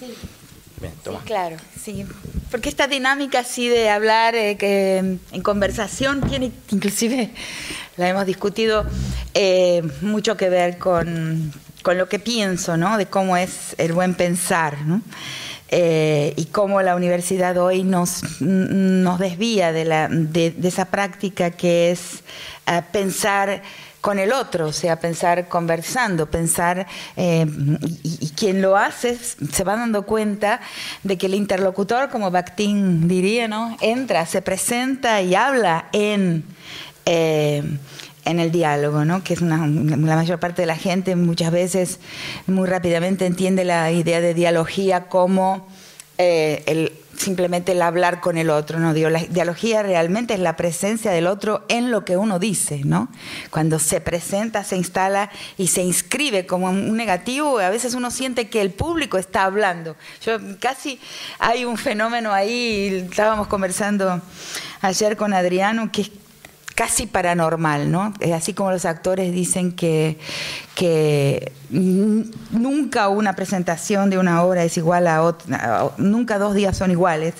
Sí. Bien, toma. claro, sí. Porque esta dinámica así de hablar eh, que, en conversación tiene, inclusive la hemos discutido, eh, mucho que ver con, con, lo que pienso, ¿no? De cómo es el buen pensar, ¿no? Eh, y cómo la universidad hoy nos, nos desvía de, la, de, esa práctica que es pensar con el otro, o sea, pensar conversando, pensar, eh, y, quien lo hace se va dando cuenta de que el interlocutor, como Bakhtin diría, ¿no? entra, se presenta y habla en en el diálogo, ¿no? que es una, la mayor parte de la gente muchas veces muy rápidamente entiende la idea de dialogía como eh, el, simplemente el hablar con el otro. ¿no? La dialogía realmente es la presencia del otro en lo que uno dice. ¿no? Cuando se presenta, se instala y se inscribe como un negativo, a veces uno siente que el público está hablando. Yo casi hay un fenómeno ahí, estábamos conversando ayer con Adriano, que es casi paranormal, ¿no? Así como los actores dicen que, que nunca una presentación de una obra es igual a otra, nunca dos días son iguales,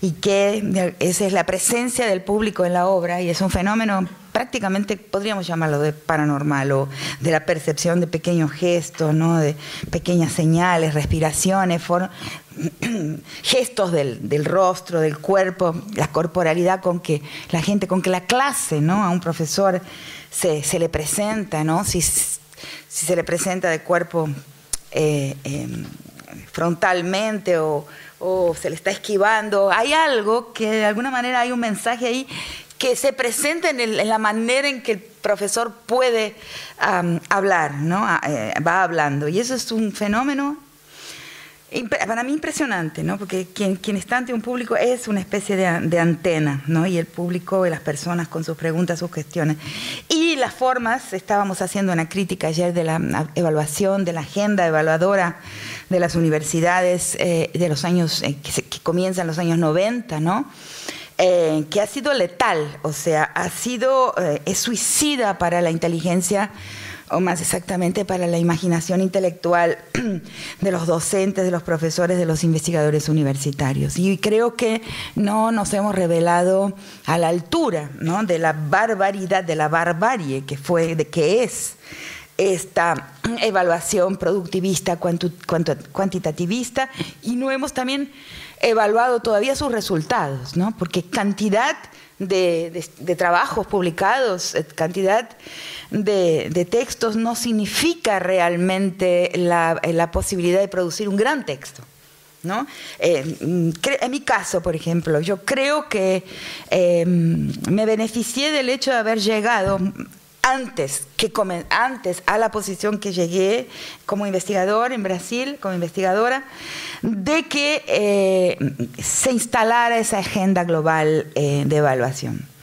y que esa es la presencia del público en la obra, y es un fenómeno prácticamente podríamos llamarlo de paranormal o de la percepción de pequeños gestos, ¿no? de pequeñas señales, respiraciones, gestos del, rostro, del cuerpo, la corporalidad con que la gente, con que la clase, ¿no? A un profesor se, le presenta, ¿no? Si, se le presenta de cuerpo eh, em, frontalmente o, se le está esquivando, hay algo que de alguna manera hay un mensaje ahí que se presenta en, la manera en que el profesor puede hablar, ¿no? Eh, va hablando. Y eso es un fenómeno para mí impresionante, ¿no? porque quien, está ante un público es una especie de, antena, ¿no? y el público y las personas con sus preguntas, sus cuestiones. Y las formas, estábamos haciendo una crítica ayer de la evaluación, de la agenda evaluadora de las universidades eh, de los años, eh, que, que, comienza en los años 90, ¿no? Eh, que ha sido letal, o sea, ha sido, es suicida para la inteligencia o más exactamente para la imaginación intelectual de los docentes, de los profesores, de los investigadores universitarios. Y creo que no nos hemos revelado a la altura ¿no? de la barbaridad, de la barbarie que fue, de que es esta evaluación productivista, cuantitativista, y no hemos también evaluado todavía sus resultados, ¿no? porque cantidad de, trabajos publicados, eh, cantidad de, textos, no significa realmente la, la, posibilidad de producir un gran texto. ¿no? Eh, en mi caso, por ejemplo, yo creo que eh, me beneficié del hecho de haber llegado antes, que antes a la posición que llegué como investigador en Brasil, como investigadora, de que eh, se instalara esa agenda global eh, de evaluación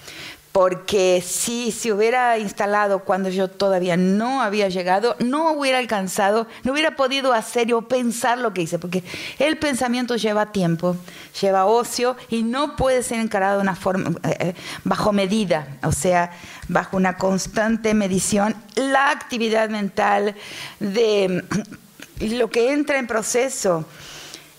porque si se hubiera instalado cuando yo todavía no había llegado, no hubiera alcanzado, no hubiera podido hacer yo pensar lo que hice, porque el pensamiento lleva tiempo, lleva ocio y no puede ser encarado de una forma eh, eh, bajo medida, o sea, bajo una constante medición. La actividad mental de lo que entra en proceso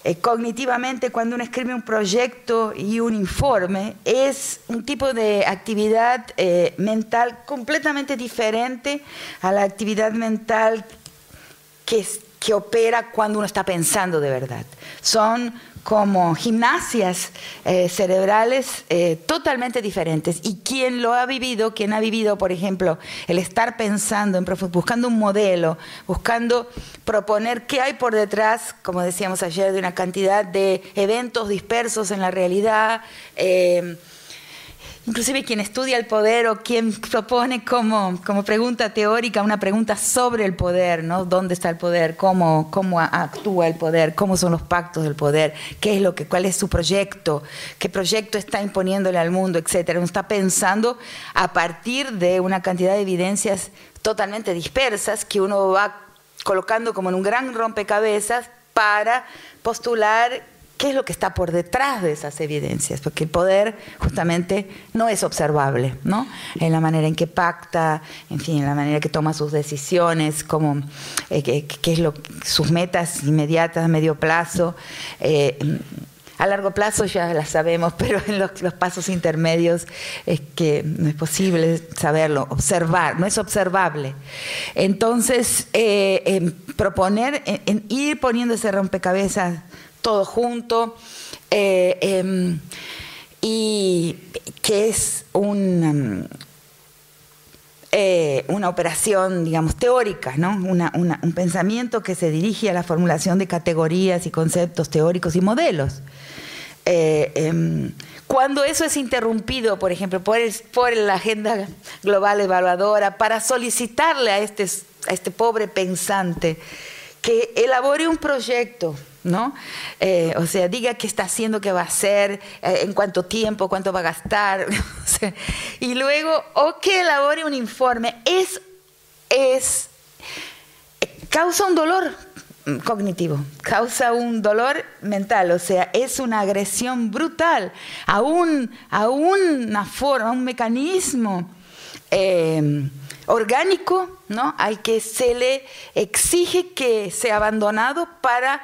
eh, cognitivamente cuando uno escribe un proyecto y un informe es un tipo de actividad eh, mental completamente diferente a la actividad mental que, que opera cuando uno está pensando de verdad. Son como gimnasias eh, cerebrales eh, totalmente diferentes. Y quien lo ha vivido, quien ha vivido, por ejemplo, el estar pensando, en buscando un modelo, buscando proponer qué hay por detrás, como decíamos ayer, de una cantidad de eventos dispersos en la realidad. Eh, inclusive quien estudia el poder o quien propone como, como pregunta teórica una pregunta sobre el poder, ¿no? ¿Dónde está el poder? ¿Cómo, ¿Cómo actúa el poder? ¿Cómo son los pactos del poder? ¿Qué es lo que, cuál es su proyecto? ¿Qué proyecto está imponiéndole al mundo? Etcétera. Uno está pensando a partir de una cantidad de evidencias totalmente dispersas que uno va colocando como en un gran rompecabezas para postular qué es lo que está por detrás de esas evidencias, porque el poder justamente no es observable, ¿no? En la manera en que pacta, en fin, en la manera que toma sus decisiones, como eh, qué, es lo sus metas inmediatas a medio plazo. Eh, a largo plazo ya las sabemos, pero en los, pasos intermedios es que no es posible saberlo, observar, no es observable. Entonces, eh, proponer, en, ir poniendo ese rompecabezas todo junto, eh, em, y que es un... Eh, una operación, digamos, teórica, ¿no? un pensamiento que se dirige a la formulación de categorías y conceptos teóricos y modelos. Eh, em, cuando eso es interrumpido, por ejemplo, por, por, la agenda global evaluadora, para solicitarle a este, a este pobre pensante que elabore un proyecto, ¿no? Eh, o sea, diga qué está haciendo, qué va a hacer, eh, en cuánto tiempo, cuánto va a gastar, y luego, o que elabore un informe, es, es, causa un dolor cognitivo, causa un dolor mental, o sea, es una agresión brutal a, a una forma, a un mecanismo em, orgánico, ¿no? Al que se le exige que sea abandonado para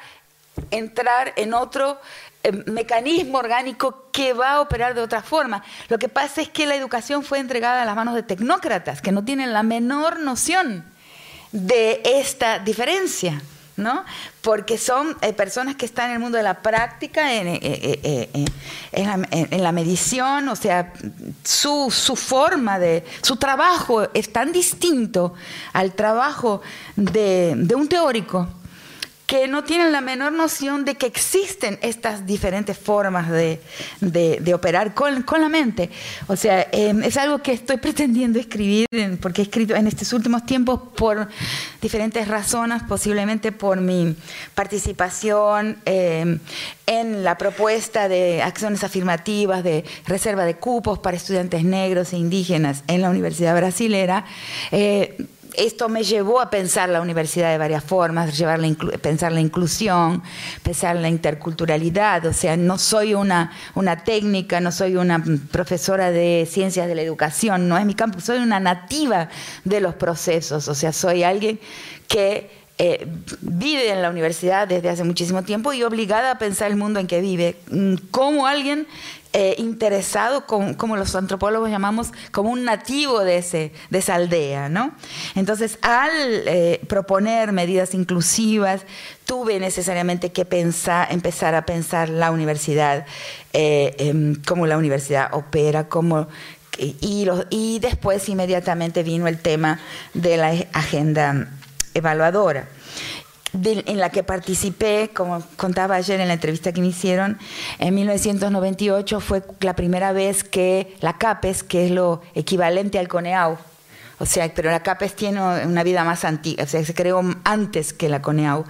entrar en otro em, mecanismo orgánico que va a operar de otra forma. Lo que pasa es que la educación fue entregada a las manos de tecnócratas que no tienen la menor noción de esta diferencia. ¿no? Porque son eh, personas que están en el mundo de la práctica, en, eh, eh, la, medición, o sea, su, forma de, su trabajo es tan distinto al trabajo de un teórico que no tienen la menor noción de que existen estas diferentes formas de, operar con, la mente. O sea, em, es algo que estoy pretendiendo escribir, porque he escrito en estos últimos tiempos por diferentes razones, posiblemente por mi participación em, en la propuesta de acciones afirmativas de reserva de cupos para estudiantes negros e indígenas en la Universidad Brasilera. Eh, esto me llevó a pensar la universidad de varias formas, llevar pensar la inclusión, pensar la interculturalidad. O sea, no soy una, una técnica, no soy una profesora de ciencias de la educación, no es mi campo, soy una nativa de los procesos. O sea, soy alguien que eh, vive en la universidad desde hace muchísimo tiempo y obligada a pensar el mundo en que vive, mm, como alguien eh, interesado, como, los antropólogos llamamos, como un nativo de, ese, de esa aldea. ¿no? Entonces, al eh, proponer medidas inclusivas, tuve necesariamente que pensar, empezar a pensar la universidad, eh, cómo la universidad opera, cómo y, y, después inmediatamente vino el tema de la agenda evaluadora en la que participé, como contaba ayer en la entrevista que me hicieron, en 1998 fue la primera vez que la CAPES, que es lo equivalente al CONEAU, o sea, pero la CAPES tiene una vida más antigua, o sea, se creó antes que la CONEAU.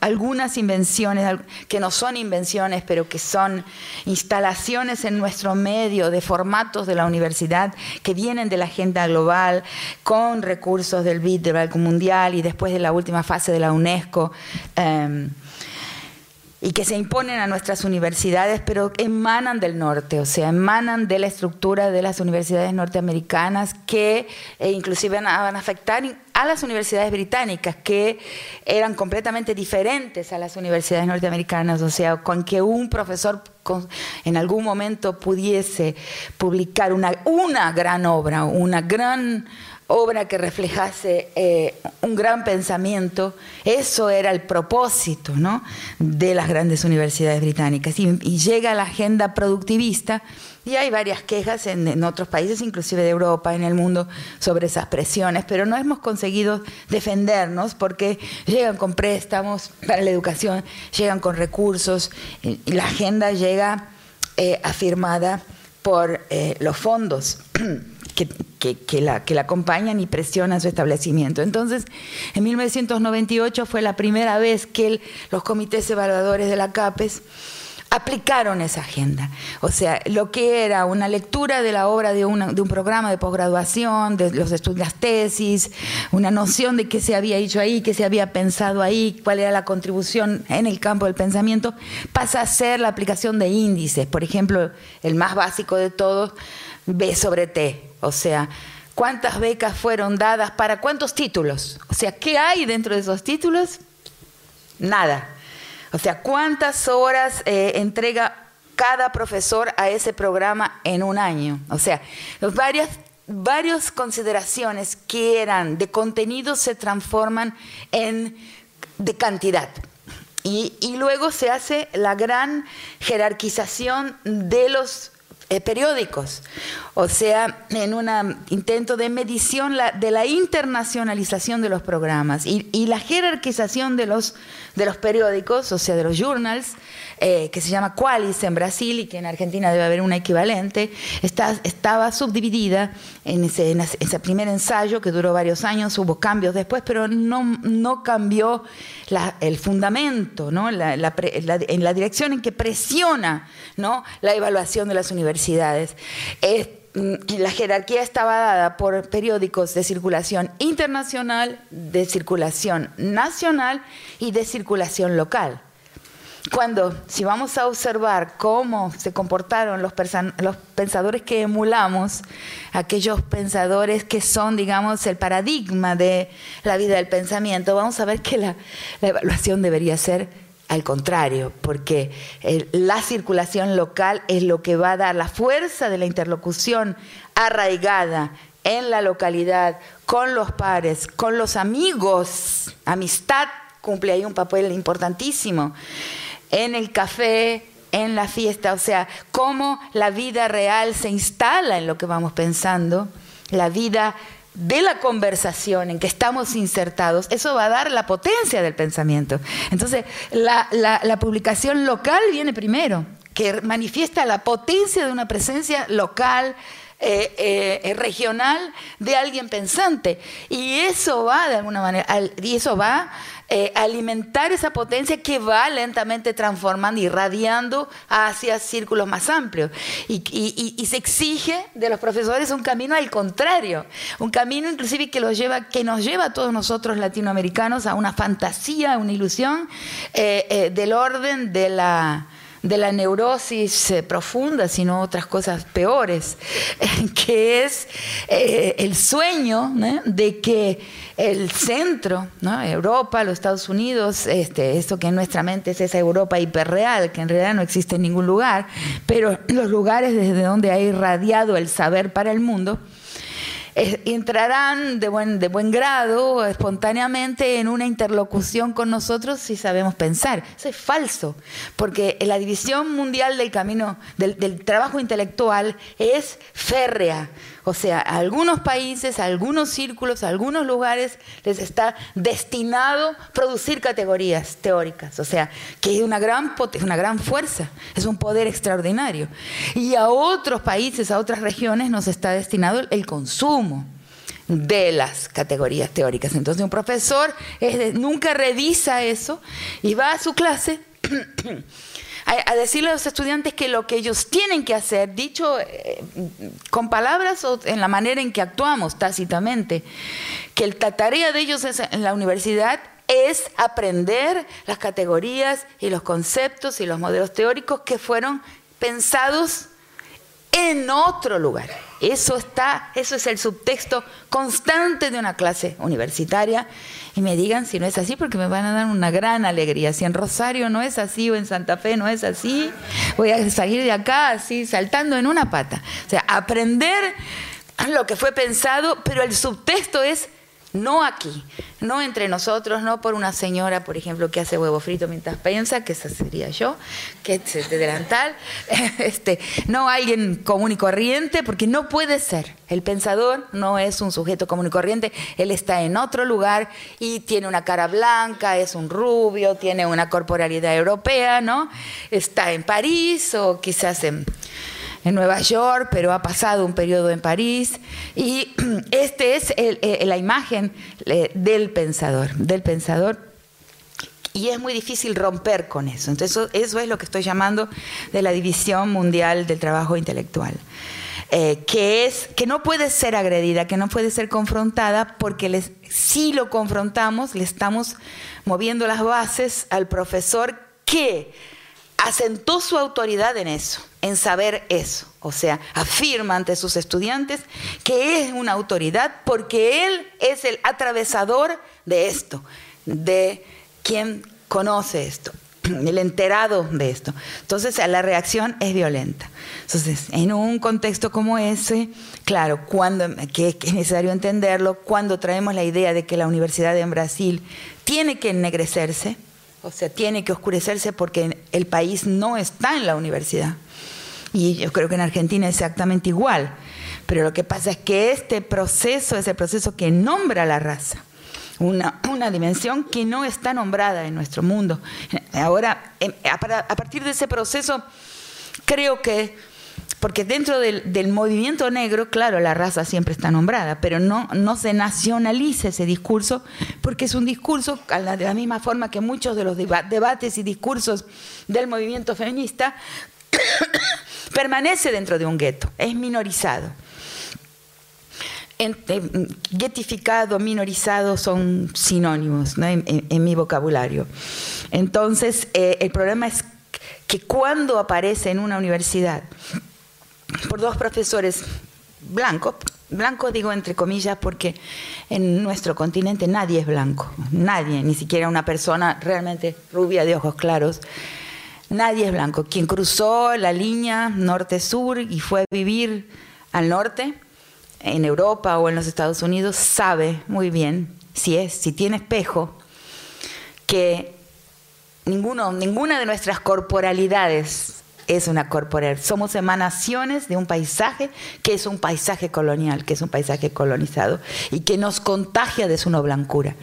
Algunas invenciones que no son invenciones, pero que son instalaciones en nuestro medio de formatos de la universidad que vienen de la agenda global, con recursos del BID, del Banco Mundial y después de la última fase de la UNESCO. Em, y que se imponen a nuestras universidades, pero emanan del norte, o sea, emanan de la estructura de las universidades norteamericanas que eh, inclusive van a, afectar a las universidades británicas, que eran completamente diferentes a las universidades norteamericanas, o sea, con que un profesor en algún momento pudiese publicar una, una gran obra, una gran obra que reflejase eh, un gran pensamiento, eso era el propósito ¿no? de las grandes universidades británicas. Y, llega la agenda productivista y hay varias quejas en, otros países, inclusive de Europa, en el mundo, sobre esas presiones, pero no hemos conseguido defendernos porque llegan con préstamos para la educación, llegan con recursos, y la agenda llega eh, afirmada por eh, los fondos. que, la, que la acompañan y presionan su establecimiento. Entonces, en 1998 fue la primera vez que los comités evaluadores de la CAPES aplicaron esa agenda. O sea, lo que era una lectura de la obra de, un programa de posgraduación, de los estudios, las tesis, una noción de qué se había hecho ahí, qué se había pensado ahí, cuál era la contribución en el campo del pensamiento, pasa a ser la aplicación de índices. Por ejemplo, el más básico de todos, B sobre T. O sea, cuántas becas fueron dadas para cuántos títulos. O sea, ¿qué hay dentro de esos títulos? Nada. O sea, ¿cuántas horas eh, entrega cada profesor a ese programa en un año? O sea, varias, varias consideraciones que eran de contenido se transforman en de cantidad. Y, y luego se hace la gran jerarquización de los eh, periódicos, o sea, en un intento de medición de la internacionalización de los programas y, y la jerarquización de los, de los periódicos, o sea, de los journals, eh, que se llama Qualis en Brasil y que en Argentina debe haber una equivalente, estaba subdividida en ese, primer ensayo que duró varios años, hubo cambios después, pero no, no cambió el fundamento, ¿no? En la dirección en que presiona ¿no? la evaluación de las universidades. La jerarquía estaba dada por periódicos de circulación internacional, de circulación nacional y de circulación local. Cuando, si vamos a observar cómo se comportaron los, pensadores que emulamos, aquellos pensadores que son, digamos, el paradigma de la vida del pensamiento, vamos a ver que la, evaluación debería ser al contrario, porque la circulación local es lo que va a dar la fuerza de la interlocución arraigada en la localidad, con los pares, con los amigos. Amistad cumple ahí un papel importantísimo en el café, en la fiesta, o sea, cómo la vida real se instala en lo que vamos pensando, la vida de la conversación en que estamos insertados, eso va a dar la potencia del pensamiento. Entonces, la, publicación local viene primero, que manifiesta la potencia de una presencia local, eh, eh, eh, regional de alguien pensante. Y eso va de alguna manera, y eso va eh, alimentar esa potencia que va lentamente transformando, irradiando hacia círculos más amplios. Y, se exige de los profesores un camino al contrario, un camino inclusive que, lleva, que nos lleva a todos nosotros latinoamericanos a una fantasía, a una ilusión eh, eh, del orden de la de la neurosis profunda, sino otras cosas peores, que es el sueño de que el centro. Europa, los Estados Unidos, este, esto que en nuestra mente es esa Europa hiperreal, que en realidad no existe en ningún lugar, pero los lugares desde donde ha irradiado el saber para el mundo, entrarán de buen, de buen grado, espontáneamente, en una interlocución con nosotros si sabemos pensar. Eso es falso, porque la división mundial del camino, del, del trabajo intelectual es férrea. O sea, a algunos países, a algunos círculos, a algunos lugares les está destinado producir categorías teóricas. O sea, que es una gran, una gran fuerza, es un poder extraordinario. Y a otros países, a otras regiones nos está destinado el consumo de las categorías teóricas. Entonces un profesor nunca revisa eso y va a su clase a, decirle a los estudiantes que lo que ellos tienen que hacer, dicho eh, con palabras o en la manera en que actuamos tácitamente, que la tarea de ellos en la universidad es aprender las categorías y los conceptos y los modelos teóricos que fueron pensados en otro lugar. Eso está, eso es el subtexto constante de una clase universitaria. Y me digan si no es así, porque me van a dar una gran alegría. Si en Rosario no es así o en Santa Fe no es así, voy a salir de acá así, saltando en una pata. O sea, aprender lo que fue pensado, pero el subtexto es no aquí, no entre nosotros, no por una señora, por ejemplo, que hace huevo frito mientras piensa, que esa sería yo, que es de delantal, este, no alguien común y corriente, porque no puede ser. El pensador no es un sujeto común y corriente, él está en otro lugar y tiene una cara blanca, es un rubio, tiene una corporalidad europea, ¿no? Está en París o quizás en en Nueva York, pero ha pasado un periodo en París. Y este es la imagen eh, del pensador, del pensador Y es muy difícil romper con eso. Entonces eso, es lo que estoy llamando de la división mundial del trabajo intelectual. Eh, que es que no puede ser agredida, que no puede ser confrontada, porque si lo confrontamos, le estamos moviendo las bases al profesor que asentó su autoridad en eso, en saber eso. O sea, afirma ante sus estudiantes que es una autoridad porque él es el atravesador de esto, de quien conoce esto, el enterado de esto. Entonces la reacción es violenta. Entonces, en un contexto como ese, claro, cuando, que es necesario entenderlo, cuando traemos la idea de que la universidad en Brasil tiene que ennegrecerse, o sea, tiene que oscurecerse porque el país no está en la universidad. Y yo creo que en Argentina es exactamente igual. Pero lo que pasa es que este proceso es el proceso que nombra la raza. Una, una dimensión que no está nombrada en nuestro mundo. Ahora, em, a partir de ese proceso, creo que porque dentro del, movimiento negro, claro, la raza siempre está nombrada, pero no, no se nacionaliza ese discurso, porque es un discurso, de la misma forma que muchos de los debates y discursos del movimiento feminista, permanece dentro de un gueto, es minorizado. Getificado, minorizado son sinónimos en, mi vocabulario. Entonces, eh, el problema es que cuando aparece en una universidad por dos profesores blancos, blancos digo entre comillas porque en nuestro continente nadie es blanco, nadie, ni siquiera una persona realmente rubia de ojos claros, nadie es blanco. Quien cruzó la línea norte-sur y fue a vivir al norte, en Europa o en los Estados Unidos, sabe muy bien, si es, si tiene espejo, que ninguno, ninguna de nuestras corporalidades es una corporal. Somos emanaciones de un paisaje que es un paisaje colonial, que es un paisaje colonizado y que nos contagia de su no blancura,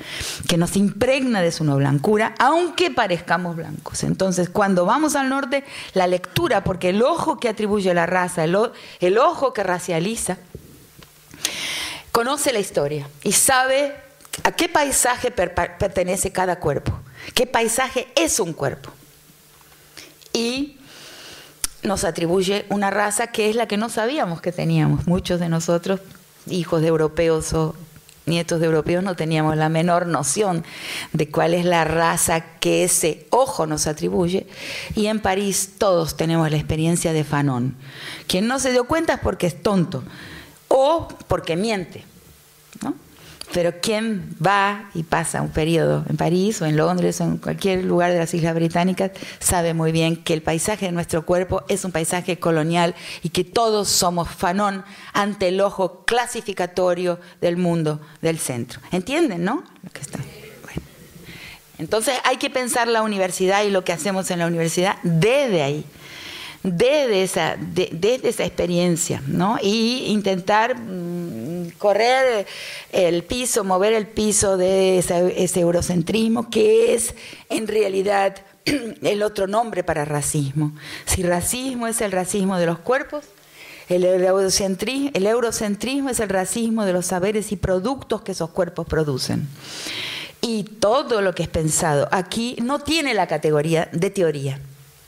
que nos impregna de su no blancura, aunque parezcamos blancos. Entonces, cuando vamos al norte, la lectura, porque el ojo que atribuye la raza, el, ojo que racializa, conoce la historia y sabe a qué paisaje pertenece cada cuerpo, qué paisaje es un cuerpo. Y nos atribuye una raza que es la que no sabíamos que teníamos. Muchos de nosotros, hijos de europeos o nietos de europeos, no teníamos la menor noción de cuál es la raza que ese ojo nos atribuye. Y en París todos tenemos la experiencia de Fanon. Quien no se dio cuenta es porque es tonto o porque miente. ¿no? Pero quien va y pasa un periodo en París o en Londres o en cualquier lugar de las Islas Británicas sabe muy bien que el paisaje de nuestro cuerpo es un paisaje colonial y que todos somos fanón ante el ojo clasificatorio del mundo del centro. ¿Entienden, no? Lo que está. Entonces hay que pensar la universidad y lo que hacemos en la universidad desde ahí desde esa, de, esa experiencia, ¿no? Y intentar mm, correr el piso, mover el piso de ese, eurocentrismo, que es en realidad el otro nombre para racismo. Si racismo es el racismo de los cuerpos, el eurocentrismo, el eurocentrismo es el racismo de los saberes y productos que esos cuerpos producen. Y todo lo que es pensado aquí no tiene la categoría de teoría.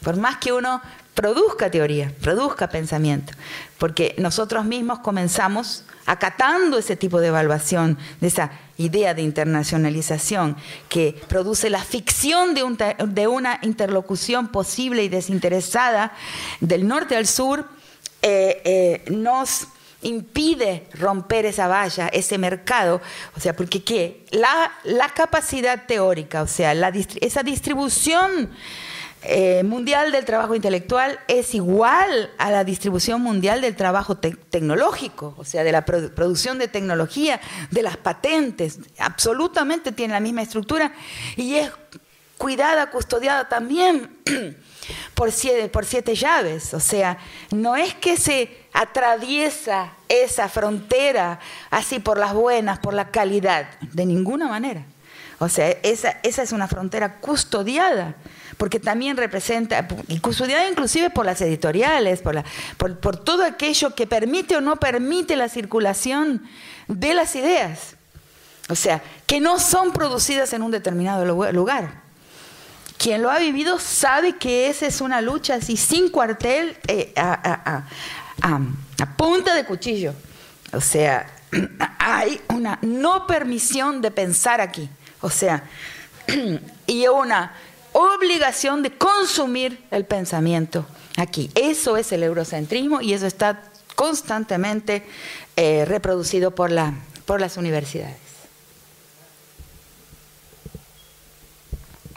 Por más que uno produzca teoría, produzca pensamiento, porque nosotros mismos comenzamos acatando ese tipo de evaluación, de esa idea de internacionalización que produce la ficción de, una interlocución posible y desinteresada del norte al sur, eh, eh, nos impide romper esa valla, ese mercado, o sea, porque ¿qué? La, la capacidad teórica, o sea, la, esa distribución eh, mundial del trabajo intelectual es igual a la distribución mundial del trabajo tecnológico, o sea, de la producción de tecnología, de las patentes, absolutamente tiene la misma estructura y es cuidada, custodiada también por siete, por siete llaves, o sea, no es que se atraviesa esa frontera así por las buenas, por la calidad, de ninguna manera. O sea, esa, esa es una frontera custodiada porque también representa, y custodiada inclusive por las editoriales, por, por, todo aquello que permite o no permite la circulación de las ideas. O sea, que no son producidas en un determinado lugar. quien lo ha vivido sabe que esa es una lucha así sin cuartel eh, a, punta de cuchillo. O sea, hay una no permisión de pensar aquí. O sea, y una obligación de consumir el pensamiento aquí. Eso es el eurocentrismo y eso está constantemente eh, reproducido por, la, por las universidades.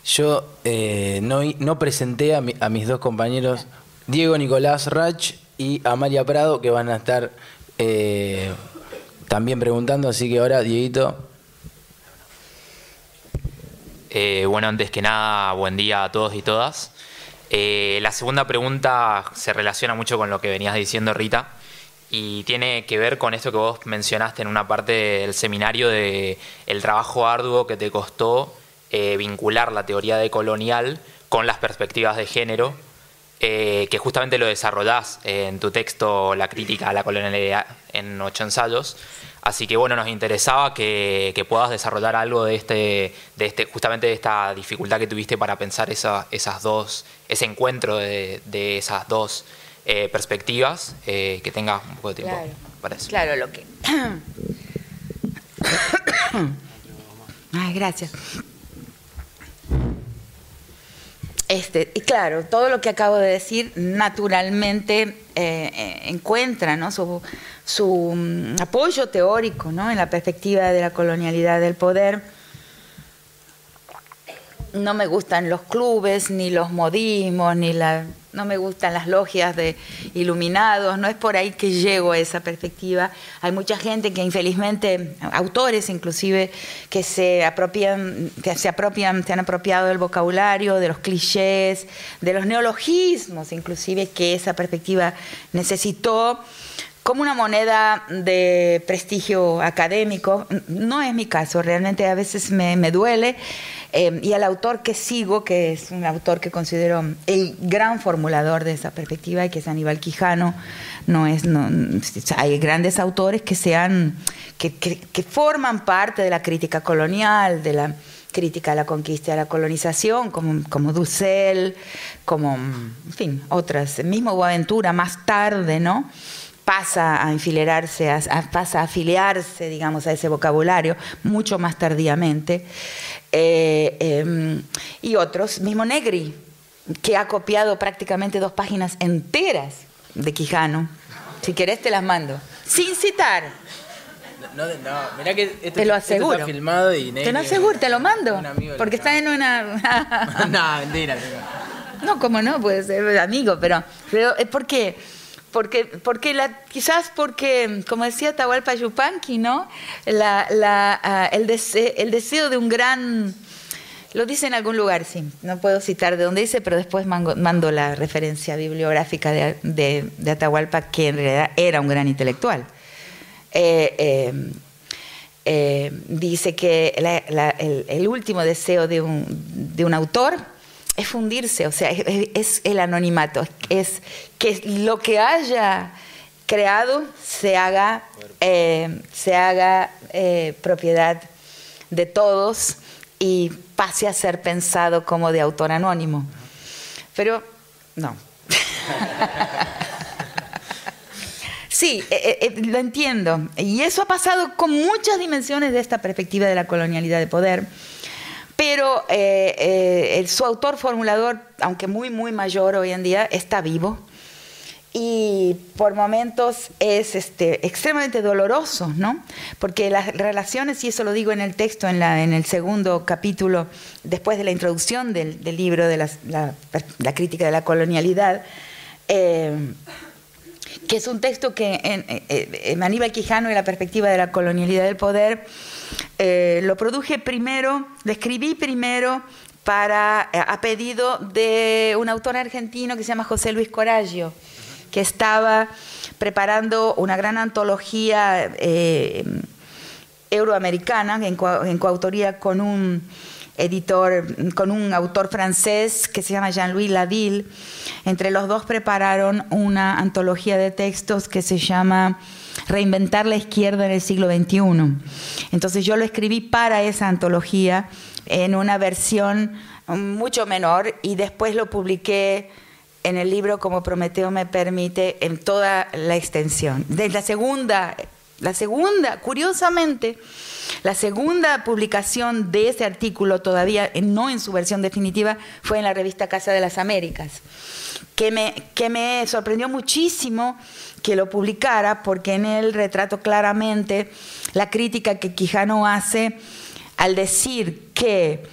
Yo eh, no, no, presenté a, mis dos compañeros, Diego Nicolás Rach y Amalia Prado, que van a estar eh, también preguntando, así que ahora, Dieguito. Eh, bueno, antes que nada, buen día a todos y todas. la segunda pregunta se relaciona mucho con lo que venías diciendo, Rita, y tiene que ver con esto que vos mencionaste en una parte del seminario de el trabajo arduo que te costó eh, vincular la teoría de colonial con las perspectivas de género, eh, que justamente lo desarrollás en tu texto La crítica a la colonialidad en ocho ensayos. Así que bueno, nos interesaba que, puedas desarrollar algo de este, de este, justamente de esta dificultad que tuviste para pensar esa, esas dos, ese encuentro de, esas dos eh, perspectivas, que tengas un poco de tiempo para eso. Claro, lo que. Ay, gracias. Este, y claro, todo lo que acabo de decir naturalmente eh, eh, encuentra su, mm, apoyo teórico en la perspectiva de la colonialidad del poder. No me gustan los clubes, ni los modismos, ni la, no me gustan las logias de iluminados, no es por ahí que llego a esa perspectiva. Hay mucha gente que infelizmente, autores inclusive, que se apropian, que se apropian, se han apropiado del vocabulario, de los clichés, de los neologismos, inclusive que esa perspectiva necesitó como una moneda de prestigio académico. No es mi caso, realmente a veces me, me duele Em, y al autor que sigo, que es un autor que considero el gran formulador de esa perspectiva, y que es Aníbal Quijano, no es, hay grandes autores que, sean, que, que, forman parte de la crítica colonial, de la crítica a la conquista y a la colonización, como, como Dussel, como, en fin, otras, mismo Boaventura más tarde, ¿no? Pasa a enfilerarse, pasa a afiliarse, digamos, a ese vocabulario mucho más tardíamente. Eh, em, y otros, mismo Negri, que ha copiado prácticamente dos páginas enteras de Quijano. Si querés te las mando. Sin citar. No, no, mirá que esto, te lo aseguro. está filmado y Negri, Te lo aseguro, te lo mando. Porque está en una... no, mentira. No, como no, puede ser amigo, pero, pero es porque porque, porque quizás porque, como decía Tahualpa Yupanqui, ¿no? Ah, el, deseo de un gran, lo dice en algún lugar, sí, no puedo citar de dónde dice, pero después mando, la referencia bibliográfica de, Atahualpa, que en realidad era un gran intelectual. Eh, eh, eh, dice que el, último deseo de un autor es fundirse, o sea, es, el anonimato, es que lo que haya creado se haga, eh, se haga eh, propiedad de todos y pase a ser pensado como de autor anónimo. Pero no. Sí, eh, lo entiendo. Y eso ha pasado con muchas dimensiones de esta perspectiva de la colonialidad de poder. Pero eh, eh, su autor formulador, aunque muy, muy mayor hoy en día, está vivo y por momentos es este, extremadamente doloroso, ¿no? Porque las relaciones, y eso lo digo en el texto, en, el segundo capítulo, después de la introducción del, libro de la, crítica de la colonialidad, eh, que es un texto que en, Aníbal Quijano y la perspectiva de la colonialidad del poder eh, lo produje primero, lo escribí primero para, eh, a pedido de un autor argentino que se llama José Luis Coraggio, que estaba preparando una gran antología eh, euroamericana en, coautoría con un editor, con un autor francés que se llama Jean-Louis Laville. Entre los dos prepararon una antología de textos que se llama Reinventar la izquierda en el siglo XXI. Entonces yo lo escribí para esa antología en una versión mucho menor, y después lo publiqué en el libro Como Prometeo me permite en toda la extensión. De la segunda, la segunda, curiosamente, la segunda publicación de ese artículo, todavía no en su versión definitiva, fue en la revista Casa de las Américas, que me, sorprendió muchísimo que lo publicara porque en él retrato claramente la crítica que Quijano hace al decir que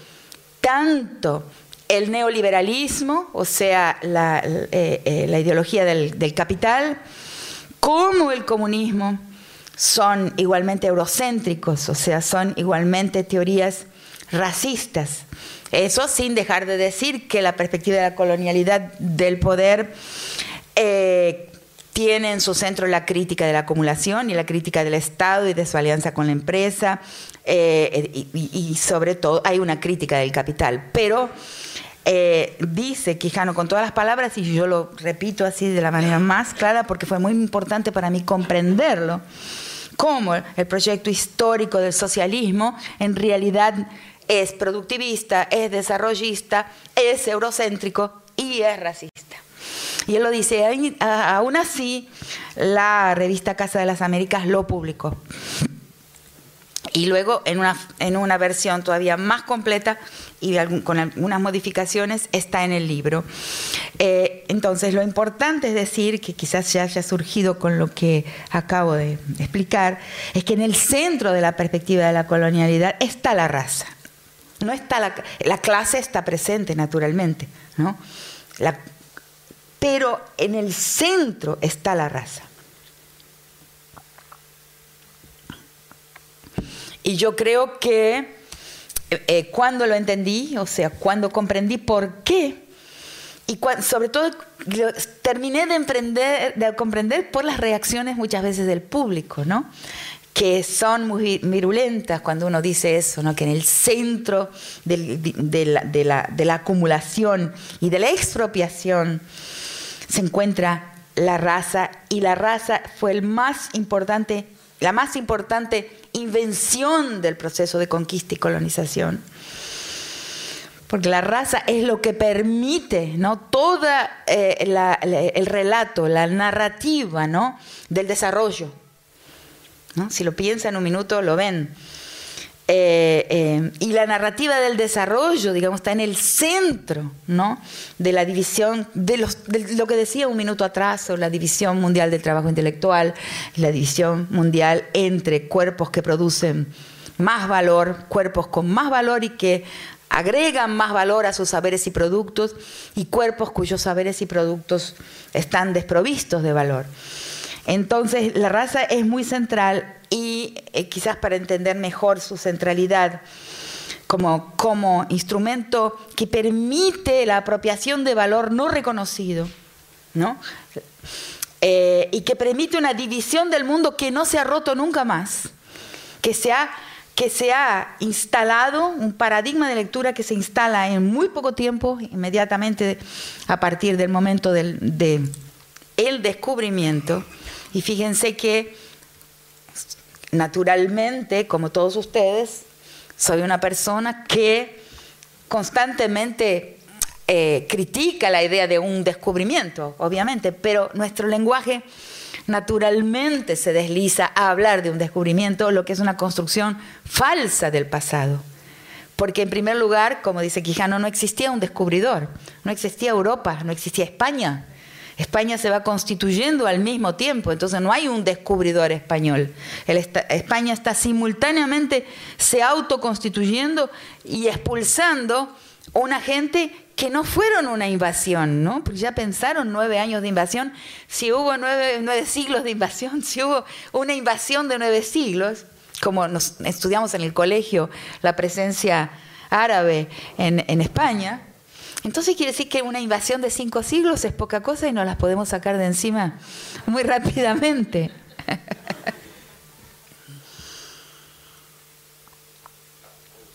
tanto el neoliberalismo, o sea, la, eh, eh, ideología del, capital, como el comunismo son igualmente eurocéntricos, o sea, son igualmente teorías racistas. Eso sin dejar de decir que la perspectiva de la colonialidad del poder eh, tiene en su centro la crítica de la acumulación y la crítica del Estado y de su alianza con la empresa, eh, y, sobre todo hay una crítica del capital. Pero eh, dice Quijano con todas las palabras, y yo lo repito así de la manera más clara porque fue muy importante para mí comprenderlo, cómo el proyecto histórico del socialismo en realidad es productivista, es desarrollista, es eurocéntrico y es racista. Y él lo dice, aún así, la revista Casa de las Américas lo publicó. Y luego, en una, en una versión todavía más completa y con algunas modificaciones, está en el libro. Eh, entonces, lo importante es decir, que quizás ya haya surgido con lo que acabo de explicar, es que en el centro de la perspectiva de la colonialidad está la raza. No está la, la clase está presente naturalmente, ¿no? La, pero en el centro está la raza. Y yo creo que eh, eh, cuando lo entendí, o sea, cuando comprendí por qué, y sobre todo terminé de, comprender por las reacciones muchas veces del público, ¿no? que son muy virulentas cuando uno dice eso, ¿no? que en el centro de, la, de la acumulación y de la expropiación se encuentra la raza y la raza fue el más importante, la más importante invención del proceso de conquista y colonización. Porque la raza es lo que permite ¿no? todo eh, el relato, la narrativa ¿no? del desarrollo. ¿no? Si lo piensan un minuto, lo ven. Eh, eh, y la narrativa del desarrollo, digamos, está en el centro ¿no? de la división, de, lo que decía un minuto atrás, o la división mundial del trabajo intelectual, la división mundial entre cuerpos que producen más valor, cuerpos con más valor y que agregan más valor a sus saberes y productos, y cuerpos cuyos saberes y productos están desprovistos de valor. Entonces, la raza es muy central y eh, quizás para entender mejor su centralidad como, como instrumento que permite la apropiación de valor no reconocido, ¿no? Eh, y que permite una división del mundo que no se ha roto nunca más, que se ha, que se ha instalado un paradigma de lectura que se instala en muy poco tiempo, inmediatamente a partir del momento del de descubrimiento. Y fíjense que naturalmente, como todos ustedes, soy una persona que constantemente eh, critica la idea de un descubrimiento, obviamente, pero nuestro lenguaje naturalmente se desliza a hablar de un descubrimiento, lo que es una construcción falsa del pasado. Porque en primer lugar, como dice Quijano, no existía un descubridor, no existía Europa, no existía España, España se va constituyendo al mismo tiempo, entonces no hay un descubridor español. España está simultáneamente se autoconstituyendo y expulsando una gente que no fueron una invasión, ¿no? Porque ya pensaron nueve años de invasión, si hubo nueve, siglos de invasión, si hubo una invasión de nueve siglos, como nos estudiamos en el colegio la presencia árabe en España, entonces quiere decir que una invasión de cinco siglos es poca cosa y nos las podemos sacar de encima muy rápidamente.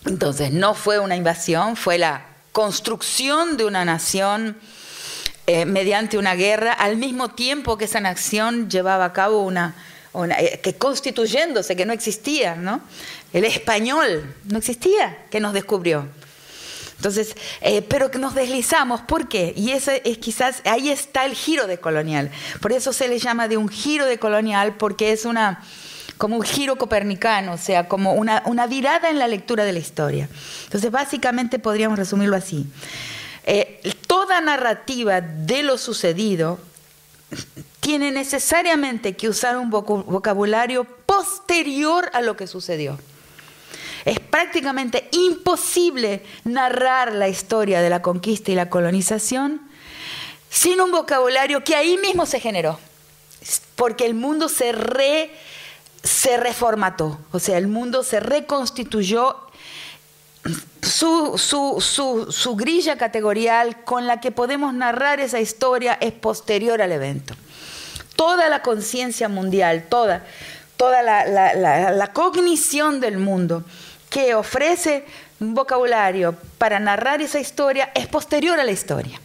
Entonces no fue una invasión, fue la construcción de una nación eh, mediante una guerra, al mismo tiempo que esa nación llevaba a cabo una, eh, que constituyéndose, que no existía, ¿no? El español no existía, que nos descubrió. Entonces, eh, pero que nos deslizamos, ¿por qué? Y eso es quizás, ahí está el giro de colonial. Por eso se le llama de un giro de colonial, porque es una, como un giro copernicano, o sea, como una, una virada en la lectura de la historia. Entonces, básicamente podríamos resumirlo así. Eh, toda narrativa de lo sucedido tiene necesariamente que usar un vocabulario posterior a lo que sucedió. Es prácticamente imposible narrar la historia de la conquista y la colonización sin un vocabulario que ahí mismo se generó, porque el mundo se, se reformató, o sea, el mundo se reconstituyó. Su, su, grilla categorial con la que podemos narrar esa historia es posterior al evento. Toda la conciencia mundial, toda, toda la, cognición del mundo que ofrece un vocabulario para narrar esa historia es posterior a la historia.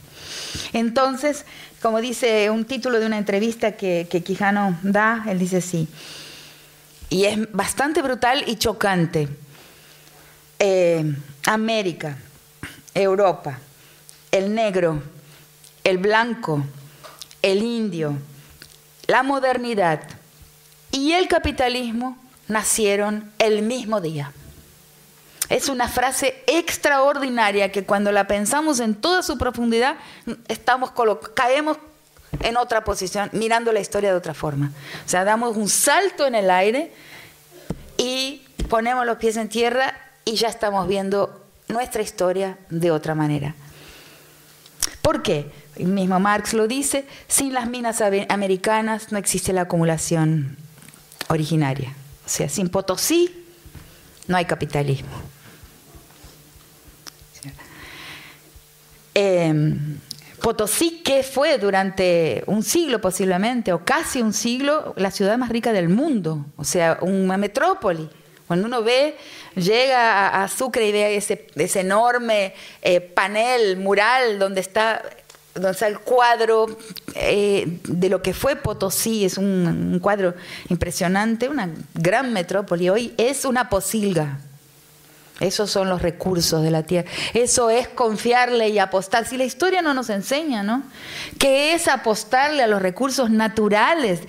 Entonces, como dice un título de una entrevista que, Quijano da, él dice así, y es bastante brutal y chocante. Eh, América, Europa, el negro, el blanco, el indio, la modernidad y el capitalismo nacieron el mismo día. Es una frase extraordinaria que cuando la pensamos en toda su profundidad, estamos caemos en otra posición, mirando la historia de otra forma. O sea, damos un salto en el aire y ponemos los pies en tierra y ya estamos viendo nuestra historia de otra manera. ¿Por qué? El mismo Marx lo dice, sin las minas americanas no existe la acumulación originaria. O sea, sin Potosí no hay capitalismo. Em, Potosí, que fue durante un siglo posiblemente, o casi un siglo, la ciudad más rica del mundo, o sea, una metrópoli. Cuando uno ve, llega a, Sucre y ve ese, enorme eh, panel, mural, donde está, donde está el cuadro eh, de lo que fue Potosí, es un, cuadro impresionante, una gran metrópoli. Hoy es una posilga. Esos son los recursos de la tierra. Eso es confiarle y apostar. Si la historia no nos enseña, ¿no? Que es apostarle a los recursos naturales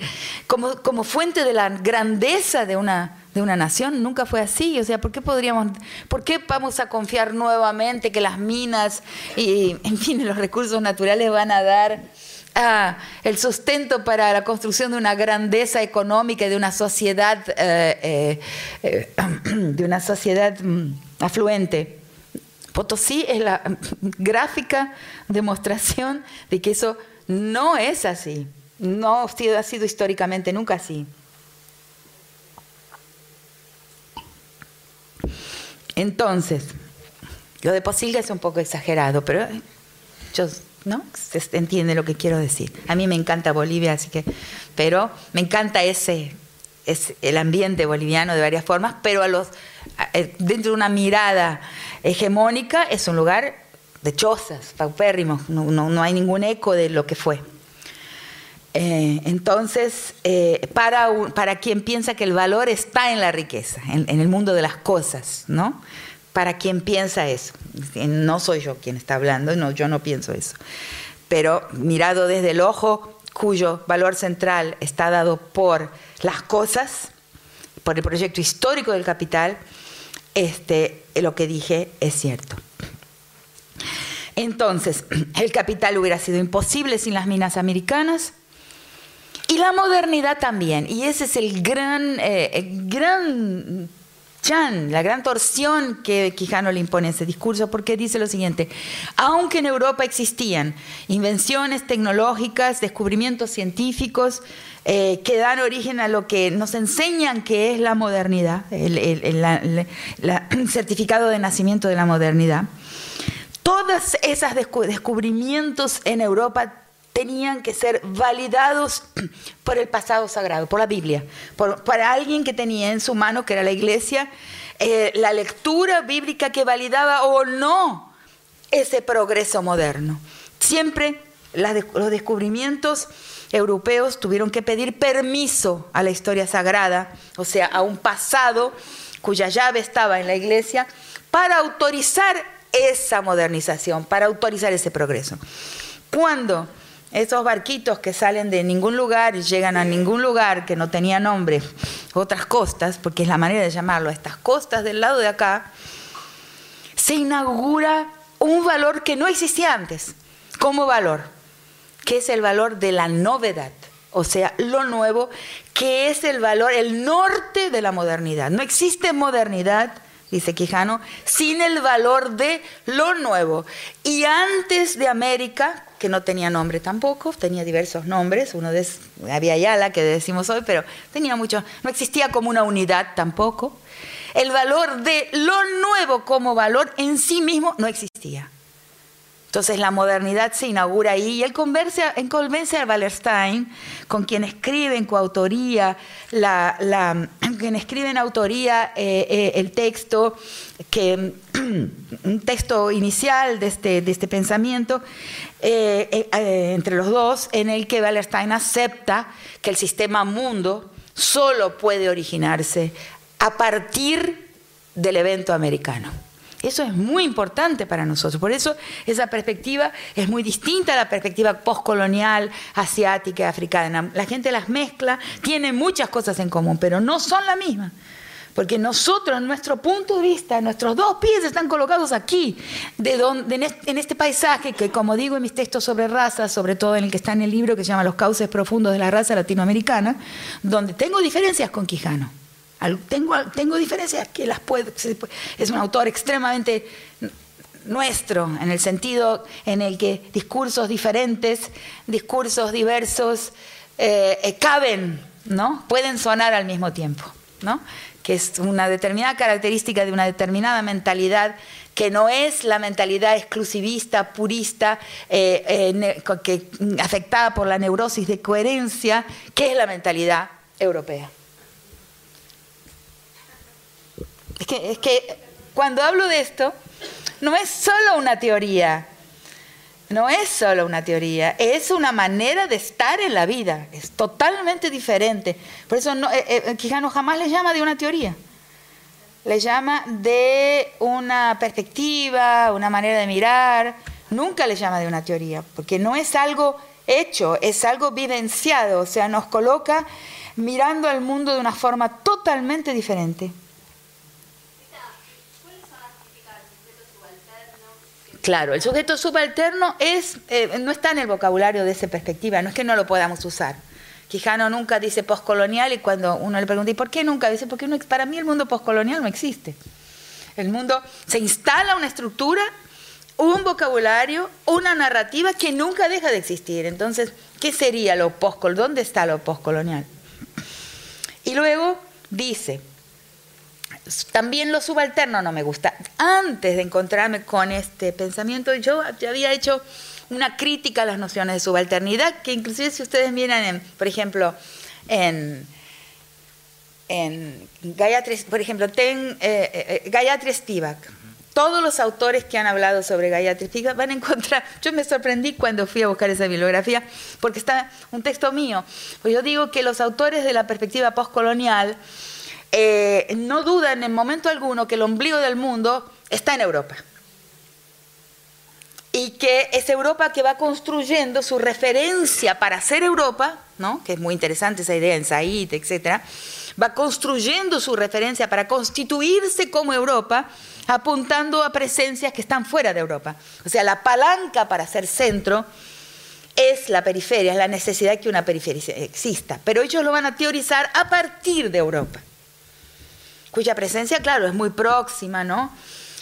como, como fuente de la grandeza de una, de una nación, nunca fue así. O sea, ¿por qué podríamos, por qué vamos a confiar nuevamente que las minas y, en fin, los recursos naturales van a dar el sustento para la construcción de una grandeza económica y de una sociedad, eh, eh, eh, de una sociedad mm, afluente? Potosí es la gráfica demostración de que eso no es así. No ha sido históricamente nunca así. Entonces, lo de Posilga es un poco exagerado, pero yo, ¿no? Se entiende lo que quiero decir. A mí me encanta Bolivia, así que, pero me encanta ese, el ambiente boliviano de varias formas, pero a los, eh, dentro de una mirada hegemónica es un lugar de chozas, paupérrimos, no, no, hay ningún eco de lo que fue. Eh, entonces, eh, para, para quien piensa que el valor está en la riqueza, en, el mundo de las cosas, ¿no? Para quien piensa eso. No soy yo quien está hablando, no, yo no pienso eso. Pero mirado desde el ojo cuyo valor central está dado por las cosas, por el proyecto histórico del capital, este, lo que dije es cierto. Entonces, el capital hubiera sido imposible sin las minas americanas, y la modernidad también. Y ese es el gran, eh, gran chan, la gran torsión que Quijano le impone a ese discurso, porque dice lo siguiente, aunque en Europa existían invenciones tecnológicas, descubrimientos científicos, eh, que dan origen a lo que nos enseñan que es la modernidad, el, certificado de nacimiento de la modernidad. Todos esos descubrimientos en Europa tenían que ser validados por el pasado sagrado, por la Biblia, por, para alguien que tenía en su mano, que era la iglesia, eh, la lectura bíblica que validaba o no ese progreso moderno. Siempre los descubrimientos europeos tuvieron que pedir permiso a la historia sagrada, o sea, a un pasado cuya llave estaba en la iglesia, para autorizar esa modernización, para autorizar ese progreso. Cuando esos barquitos que salen de ningún lugar y llegan a ningún lugar que no tenía nombre, otras costas, porque es la manera de llamarlo, estas costas del lado de acá, se inaugura un valor que no existía antes como valor, que es el valor de la novedad, o sea, lo nuevo, que es el valor, el norte de la modernidad. No existe modernidad dice Quijano, sin el valor de lo nuevo. Y antes de América, que no tenía nombre tampoco, tenía diversos nombres, uno de había Yala, que decimos hoy, pero tenía muchos, no existía como una unidad tampoco. El valor de lo nuevo como valor en sí mismo no existía. Entonces la modernidad se inaugura ahí y él convence, convence a Wallerstein, con quien escribe en coautoría, la, quien escribe en autoría eh, eh, el texto, que, un texto inicial de este, de este pensamiento, eh, entre los dos, en el que Wallerstein acepta que el sistema mundo solo puede originarse a partir del evento americano. Eso es muy importante para nosotros. Por eso esa perspectiva es muy distinta a la perspectiva postcolonial, asiática, africana. La gente las mezcla, tiene muchas cosas en común, pero no son la misma. Porque nosotros, nuestro punto de vista, nuestros dos pies están colocados aquí, de donde, en este paisaje que, como digo en mis textos sobre raza, sobre todo en el que está en el libro que se llama Los cauces profundos de la raza latinoamericana, donde tengo diferencias con Quijano. Tengo, tengo diferencias que las puedo. Es un autor extremadamente nuestro, en el sentido en el que discursos diferentes, discursos diversos, eh, eh, caben, ¿no? Pueden sonar al mismo tiempo, ¿no? Que es una determinada característica de una determinada mentalidad que no es la mentalidad exclusivista, purista, eh, que, afectada por la neurosis de coherencia, que es la mentalidad europea. Es que cuando hablo de esto, no es solo una teoría, no es solo una teoría, es una manera de estar en la vida, es totalmente diferente. Por eso no, eh, eh, Quijano jamás le llama de una teoría, le llama de una perspectiva, una manera de mirar, nunca le llama de una teoría, porque no es algo hecho, es algo vivenciado, o sea, nos coloca mirando al mundo de una forma totalmente diferente. Claro, el sujeto subalterno es, eh, no está en el vocabulario de esa perspectiva, no es que no lo podamos usar. Quijano nunca dice postcolonial y cuando uno le pregunta, ¿y por qué nunca? Dice, porque para mí el mundo postcolonial no existe. El mundo se instala una estructura, un vocabulario, una narrativa que nunca deja de existir. Entonces, ¿qué sería lo postcolonial? ¿Dónde está lo postcolonial? Y luego dice, también lo subalterno no me gusta. Antes de encontrarme con este pensamiento, yo ya había hecho una crítica a las nociones de subalternidad, que inclusive si ustedes miran, por ejemplo, en, en Gayatri, por ejemplo, ten, eh, eh, Gayatri Spivak, todos los autores que han hablado sobre Gayatri Spivak van a encontrar, yo me sorprendí cuando fui a buscar esa bibliografía, porque está un texto mío, pues yo digo que los autores de la perspectiva postcolonial, eh, no duda en momento alguno que el ombligo del mundo está en Europa. Y que es Europa que va construyendo su referencia para ser Europa, ¿no? que es muy interesante esa idea en Said, etc., va construyendo su referencia para constituirse como Europa, apuntando a presencias que están fuera de Europa. O sea, la palanca para ser centro es la periferia, es la necesidad que una periferia exista. Pero ellos lo van a teorizar a partir de Europa cuya presencia, claro, es muy próxima, ¿no?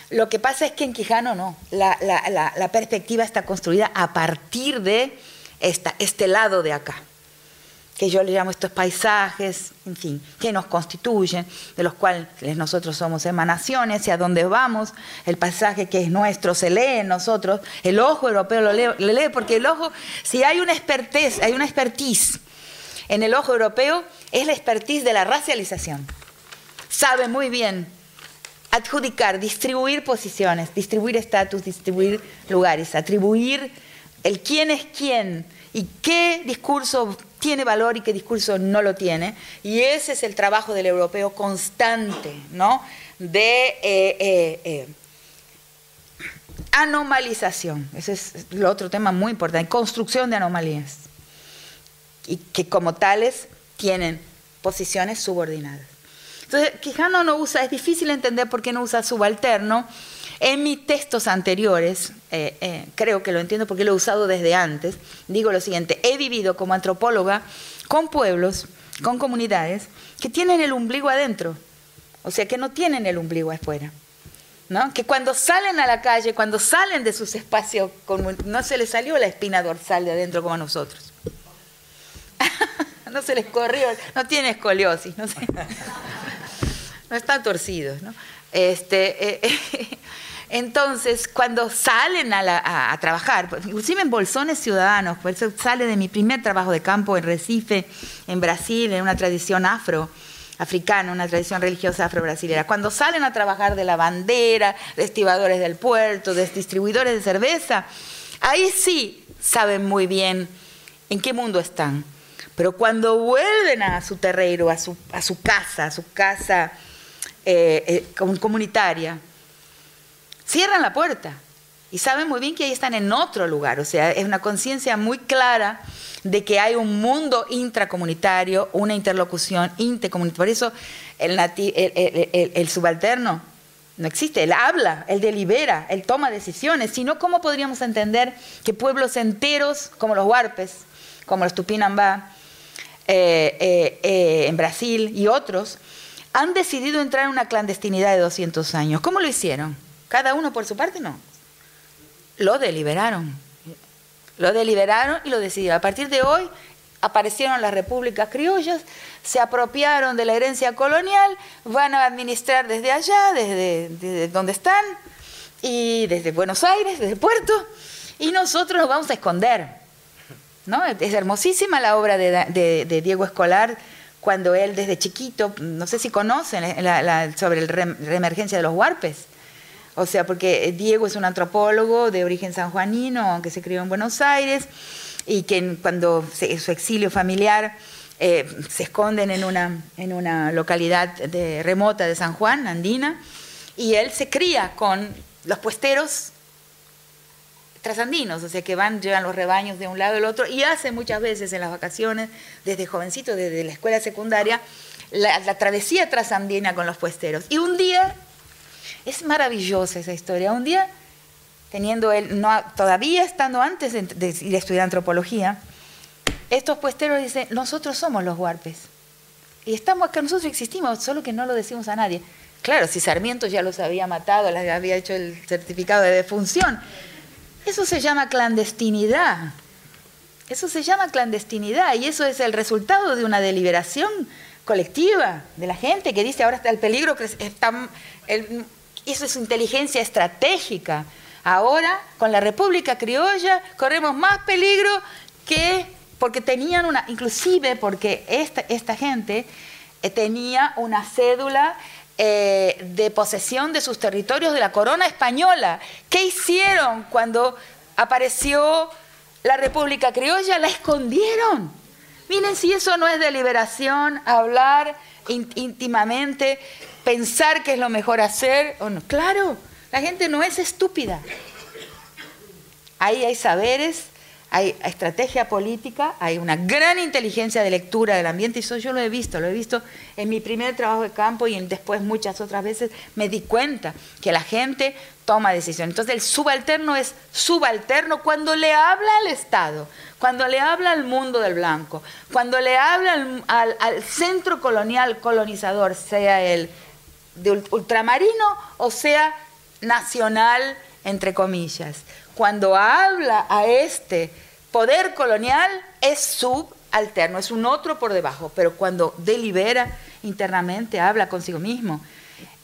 Lo que pasa es que en Quijano no, la, perspectiva está construida a partir de esta, este lado de acá, que yo le llamo estos paisajes, en fin, que nos constituyen, de los cuales nosotros somos emanaciones, y a dónde vamos, el paisaje que es nuestro se lee en nosotros, el ojo europeo lo lee, lee porque el ojo, si hay una expertez, hay una expertise en el ojo europeo, es la expertise de la racialización sabe muy bien adjudicar, distribuir posiciones, distribuir estatus, distribuir lugares, atribuir el quién es quién y qué discurso tiene valor y qué discurso no lo tiene. Y ese es el trabajo del europeo constante, ¿no? De, eh, eh, eh, anomalización, ese es el otro tema muy importante, construcción de anomalías, y que como tales tienen posiciones subordinadas. Entonces, Quijano no usa, es difícil entender por qué no usa subalterno. En mis textos anteriores, eh, eh, creo que lo entiendo porque lo he usado desde antes, digo lo siguiente, he vivido como antropóloga con pueblos, con comunidades que tienen el ombligo adentro, o sea, que no tienen el ombligo afuera. ¿no? Que cuando salen a la calle, cuando salen de sus espacios, no se les salió la espina dorsal de adentro como a nosotros. no se les corrió, no tiene escoliosis, no, no están torcidos. ¿no? Este, eh, entonces, cuando salen a, trabajar, inclusive en bolsones ciudadanos, por eso sale de mi primer trabajo de campo en Recife, en Brasil, en una tradición afro, africana, una tradición religiosa afro-brasilera. Cuando salen a trabajar de la bandera, de estibadores del puerto, de distribuidores de cerveza, ahí sí saben muy bien en qué mundo están. Pero cuando vuelven a su su, a su casa, a su casa eh, eh, comunitaria, cierran la puerta y saben muy bien que ahí están en otro lugar. O sea, es una conciencia muy clara de que hay un mundo intracomunitario, una interlocución intercomunitaria. Por eso el, el, subalterno no existe, él habla, él delibera, él toma decisiones, sino cómo podríamos entender que pueblos enteros como los huarpes, como los tupinambá, eh, en Brasil y otros, han decidido entrar en una clandestinidad de 200 años. ¿Cómo lo hicieron? ¿Cada uno por su parte? No. Lo deliberaron. Lo deliberaron y lo decidieron. A partir de hoy aparecieron las repúblicas criollas, se apropiaron de la herencia colonial, van a administrar desde allá, desde, donde están, y desde Buenos Aires, desde puerto, y nosotros nos vamos a esconder. ¿no? Es hermosísima la obra de, Diego Escolar, cuando él desde chiquito, no sé si conocen sobre la reemergencia de los huarpes, o sea, porque Diego es un antropólogo de origen sanjuanino, aunque se crió en Buenos Aires, y que cuando su exilio familiar eh, se esconden en una, en una localidad remota de San Juan, andina, y él se cría con los puesteros trasandinos, o sea que van, llevan los rebaños de un lado al otro, y hace muchas veces en las vacaciones, desde jovencito, desde la escuela secundaria, la, travesía trasandina con los puesteros. Y un día es maravillosa esa historia. Un día, teniendo él, no, todavía estando antes de, ir a estudiar antropología, estos puesteros dicen, nosotros somos los huarpes. Y estamos acá, nosotros existimos, solo que no lo decimos a nadie. Claro, si Sarmiento ya los había matado, les había hecho el certificado de defunción. Eso se llama clandestinidad. Eso se llama clandestinidad y eso es el resultado de una deliberación colectiva de la gente que dice ahora está el peligro está eso es inteligencia estratégica. Ahora, con la República Criolla, corremos más peligro que porque tenían una, inclusive porque esta, esta gente eh, tenía una cédula eh, de posesión de sus territorios de la corona española. ¿Qué hicieron cuando apareció la República Criolla? La escondieron. Miren si eso no es deliberación, hablar íntimamente pensar qué es lo mejor hacer no. Claro, la gente no es estúpida. Ahí hay saberes, hay estrategia política, hay una gran inteligencia de lectura del ambiente y eso yo lo he visto, lo he visto en mi primer trabajo de campo y después muchas otras veces me di cuenta que la gente toma decisiones. Entonces el subalterno es subalterno cuando le habla al Estado, cuando le habla al mundo del blanco, cuando le habla al, al centro colonial colonizador, sea el de ultramarino o sea nacional, entre comillas. Cuando habla a este poder colonial es subalterno, es un otro por debajo, pero cuando delibera internamente, habla consigo mismo,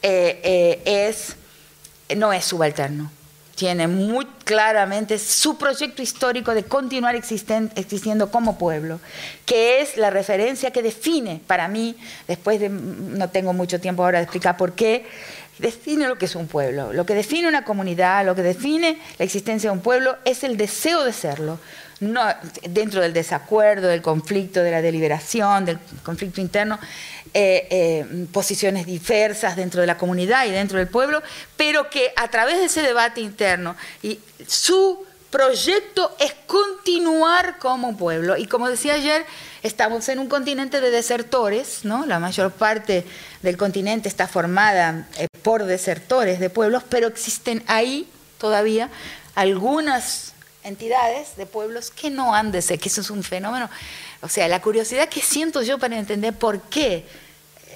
eh, eh, es, no es subalterno. Tiene muy claramente su proyecto histórico de continuar existiendo como pueblo, que es la referencia que define para mí, después de, no tengo mucho tiempo ahora de explicar por qué, define lo que es un pueblo. Lo que define una comunidad, lo que define la existencia de un pueblo es el deseo de serlo. no, dentro del desacuerdo, del conflicto, de la deliberación, del conflicto interno, eh, eh, posiciones diversas dentro de la comunidad y dentro del pueblo, pero que a través de ese debate interno y su proyecto es continuar como pueblo. Y como decía ayer, estamos en un continente de desertores, ¿no? La mayor parte del continente está formada eh, por desertores de pueblos, pero existen ahí todavía algunas entidades de pueblos que no han de ser, que eso es un fenómeno. O sea, la curiosidad que siento yo para entender por qué eh,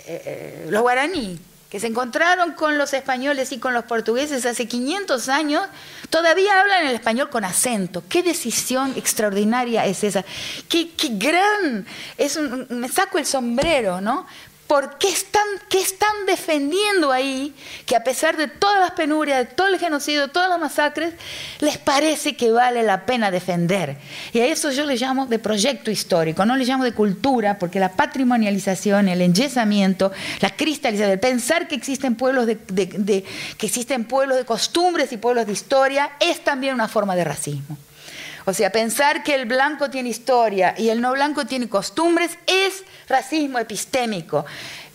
eh, los guaraní, que se encontraron con los españoles y con los portugueses hace 500 años, todavía hablan el español con acento. Qué decisión extraordinaria es esa. Qué, qué gran, es me saco el sombrero, ¿no? ¿Por qué están, qué están defendiendo ahí que a pesar de todas las penurias, de todo el genocidio, de todas las masacres, les parece que vale la pena defender? Y a eso yo le llamo de proyecto histórico, no le llamo de cultura, porque la patrimonialización, el enyesamiento, la cristalización, el pensar que existen pueblos de, que existen pueblos de costumbres y pueblos de historia, es también una forma de racismo. O sea, pensar que el blanco tiene historia y el no blanco tiene costumbres es racismo epistémico,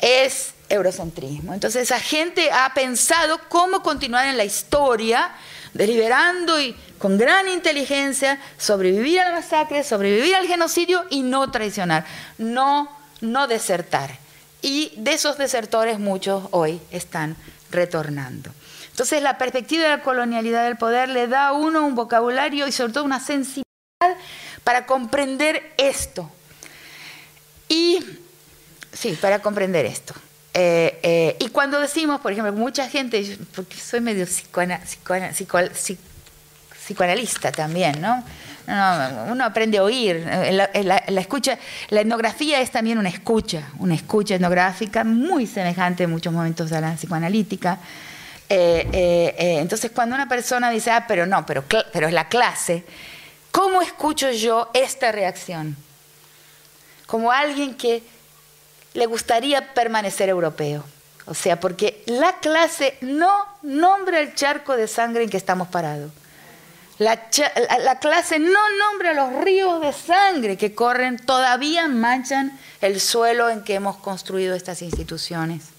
es eurocentrismo. Entonces esa gente ha pensado cómo continuar en la historia, deliberando y con gran inteligencia sobrevivir a la masacre, sobrevivir al genocidio y no traicionar, no, no desertar. Y de esos desertores muchos hoy están retornando. Entonces la perspectiva de la colonialidad del poder le da a uno un vocabulario y sobre todo una sensibilidad para comprender esto. Y sí, para comprender esto. Eh, eh, y cuando decimos, por ejemplo, mucha gente, porque soy medio psicoanalista también, ¿no? uno aprende a oír. La, la, escucha, la etnografía es también una escucha, una escucha etnográfica muy semejante en muchos momentos a la psicoanalítica. Eh, eh, eh, entonces, cuando una persona dice, ah, pero no, pero, pero es la clase, ¿cómo escucho yo esta reacción? Como alguien que le gustaría permanecer europeo. O sea, porque la clase no nombra el charco de sangre en que estamos parados. La, la, clase no nombra los ríos de sangre que corren, todavía manchan el suelo en que hemos construido estas instituciones.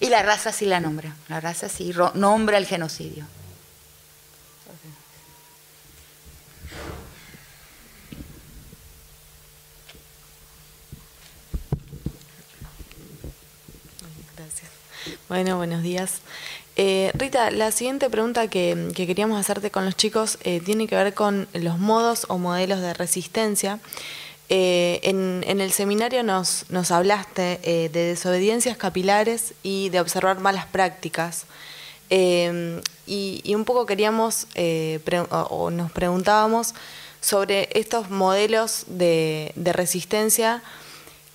Y la raza sí la nombra, la raza sí nombra el genocidio. Gracias. Bueno, buenos días. Eh, Rita, la siguiente pregunta que, queríamos hacerte con los chicos eh, tiene que ver con los modos o modelos de resistencia eh, en, el seminario nos, hablaste eh, de desobediencias capilares y de observar malas prácticas. Eh, y, un poco queríamos, o nos preguntábamos sobre estos modelos de, de resistencia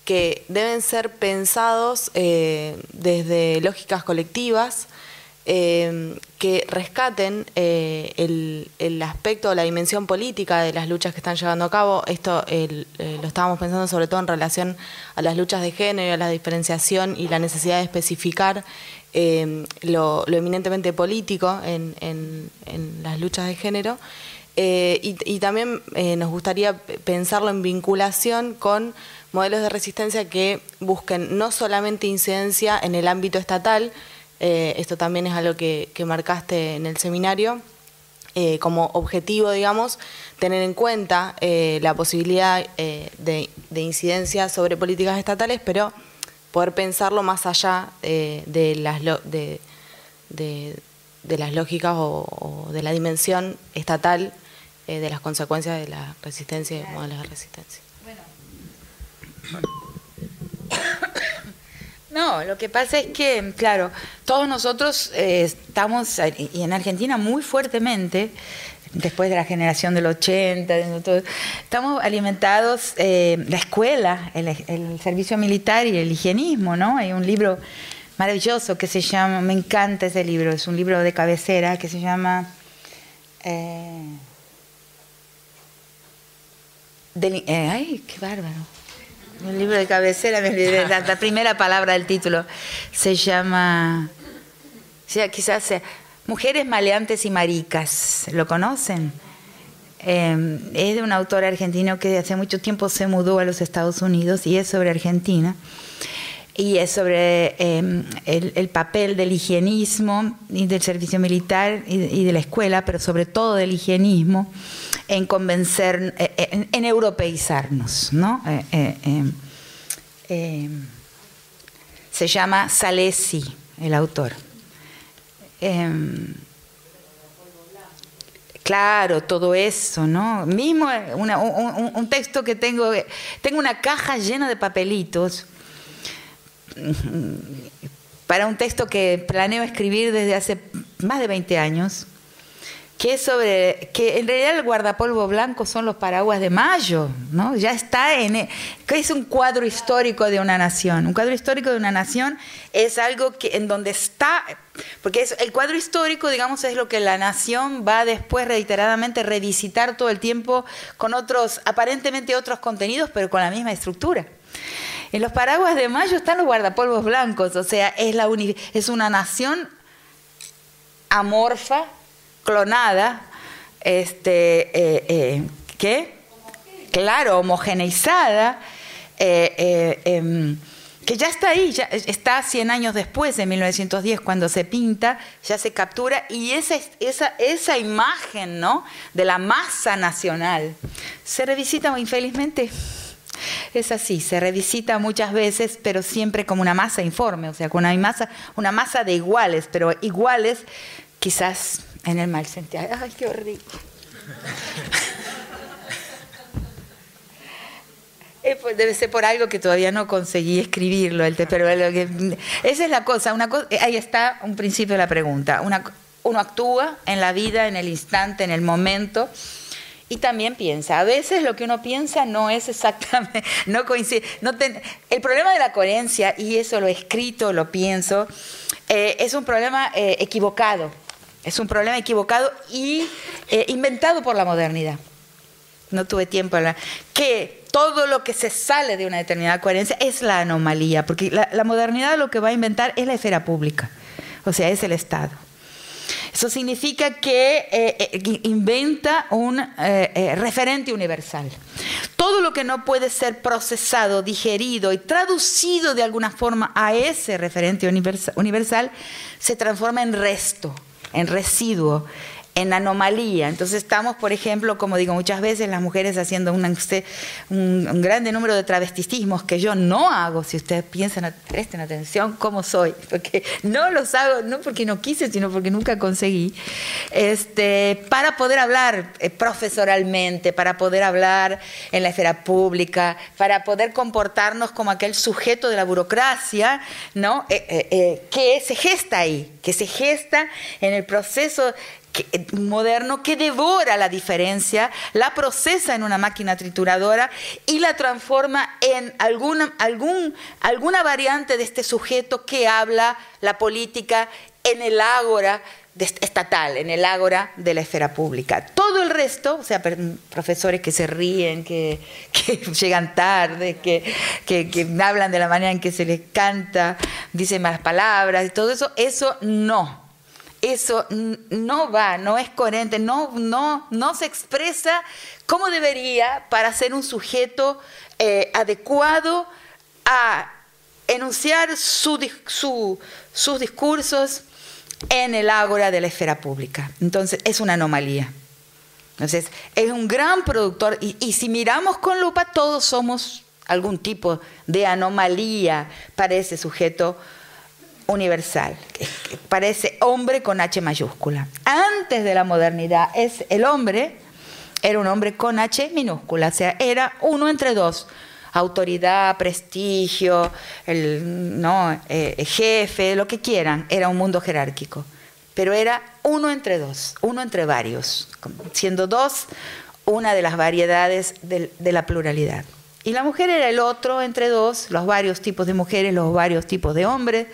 que deben ser pensados desde lógicas colectivas, eh, que rescaten eh, el, aspecto o la dimensión política de las luchas que están llevando a cabo. Esto eh, lo estábamos pensando sobre todo en relación a las luchas de género, a la diferenciación y la necesidad de especificar lo, eminentemente político en, las luchas de género. Y, y, también nos gustaría pensarlo en vinculación con modelos de resistencia que busquen no solamente incidencia en el ámbito estatal, eh, esto también es algo que, marcaste en el seminario. Eh, como objetivo, digamos, tener en cuenta eh, la posibilidad de, incidencia sobre políticas estatales, pero poder pensarlo más allá de, las de, las lógicas o, de la dimensión estatal de las consecuencias de la resistencia y modelos de resistencia. No, lo que pasa es que, claro, todos nosotros eh, estamos, y en Argentina muy fuertemente, después de la generación del 80, estamos alimentados, eh, la escuela, el, servicio militar y el higienismo, ¿no? Hay un libro maravilloso que se llama, me encanta ese libro, es un libro de cabecera que se llama... Eh, ay, qué bárbaro. Un libro de cabecera, la, primera palabra del título. Se llama, quizás sea, Mujeres maleantes y maricas. ¿Lo conocen? Eh, es de un autor argentino que hace mucho tiempo se mudó a los Estados Unidos y es sobre Argentina. Y es sobre eh, el, papel del higienismo y del servicio militar y, de la escuela, pero sobre todo del higienismo en convencer, en, en europeizarnos, ¿no? se llama Salesi, el autor. Em, claro, todo eso, ¿no? Mismo un, texto que tengo, tengo una caja llena de papelitos para un texto que planeo escribir desde hace más de 20 años que sobre que en realidad el guardapolvo blanco son los paraguas de mayo, ¿no? Ya está en e, que es un cuadro histórico de una nación. Un cuadro histórico de una nación es algo que en donde está porque el cuadro histórico, digamos, es lo que la nación va después reiteradamente revisitar todo el tiempo con otros aparentemente otros contenidos, pero con la misma estructura. En los paraguas de mayo están los guardapolvos blancos, o sea, es la es una nación amorfa clonada, este, eh, eh, ¿qué? Claro, homogeneizada, eh, em, que ya está ahí, ya está 100 años después, en 1910, cuando se pinta, ya se captura, y esa, esa, esa imagen ¿no? de la masa nacional se revisita infelizmente. Es así, se revisita muchas veces, pero siempre como una masa informe, o sea, con una masa, una masa de iguales, pero iguales quizás en el mal sentido. Ay, qué horrible. Eh, pues, debe ser por algo que todavía no conseguí escribirlo, pero esa es la cosa, una eh, ahí está un principio de la pregunta. uno actúa en la vida, en el instante, en el momento, y también piensa. A veces lo que uno piensa no es exactamente, no coincide. El problema de la coherencia, y eso lo he escrito, lo pienso, eh, es un problema equivocado es un problema equivocado y eh, inventado por la modernidad. No tuve tiempo de Que todo lo que se sale de una determinada coherencia es la anomalía, porque la, modernidad lo que va a inventar es la esfera pública, o sea, es el Estado. Eso significa que eh, eh, inventa un referente universal. Todo lo que no puede ser procesado, digerido y traducido de alguna forma a ese referente universal se transforma en resto en residuo, en anomalía. Entonces estamos, por ejemplo, como digo muchas veces, las mujeres haciendo un, un, grande número de travestismos que yo no hago, si ustedes piensan, presten atención cómo soy, porque no los hago, no porque no quise, sino porque nunca conseguí, este, para poder hablar eh, profesoralmente, para poder hablar en la esfera pública, para poder comportarnos como aquel sujeto de la burocracia, ¿no? Eh, eh, que se gesta ahí, que se gesta en el proceso eh, moderno que devora la diferencia, la procesa en una máquina trituradora y la transforma en alguna, alguna variante de este sujeto que habla la política en el ágora estatal, en el ágora de la esfera pública. Todo el resto, o sea, profesores que se ríen, que, llegan tarde, que, que, hablan de la manera en que se les canta, dicen más palabras y todo eso, eso no eso no va, no es coherente, no, no, no se expresa como debería para ser un sujeto eh, adecuado a enunciar sus discursos en el ágora de la esfera pública. Entonces, es una anomalía. Entonces, es un gran productor y, y si miramos con lupa, todos somos algún tipo de anomalía para ese sujeto universal, parece hombre con H mayúscula. Antes de la modernidad, es el hombre era un hombre con H minúscula, o sea, era uno entre dos. Autoridad, prestigio, el no, eh, jefe, lo que quieran, era un mundo jerárquico. Pero era uno entre dos, uno entre varios, siendo dos una de las variedades de la pluralidad. Y la mujer era el otro entre dos, los varios tipos de mujeres, los varios tipos de hombres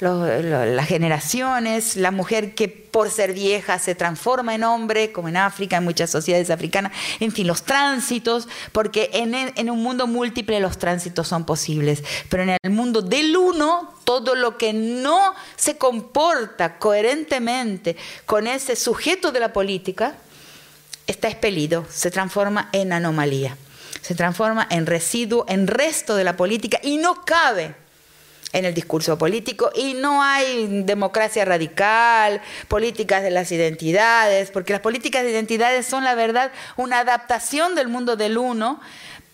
las generaciones, la mujer que por ser vieja se transforma en hombre, como en África, en muchas sociedades africanas, en fin, los tránsitos, porque en, en un mundo múltiple los tránsitos son posibles, pero en el mundo del uno, todo lo que no se comporta coherentemente con ese sujeto de la política, está expelido, se transforma en anomalía, se transforma en residuo, en resto de la política y no cabe en el discurso político y no hay democracia radical, políticas de las identidades, porque las políticas de identidades son la verdad una adaptación del mundo del uno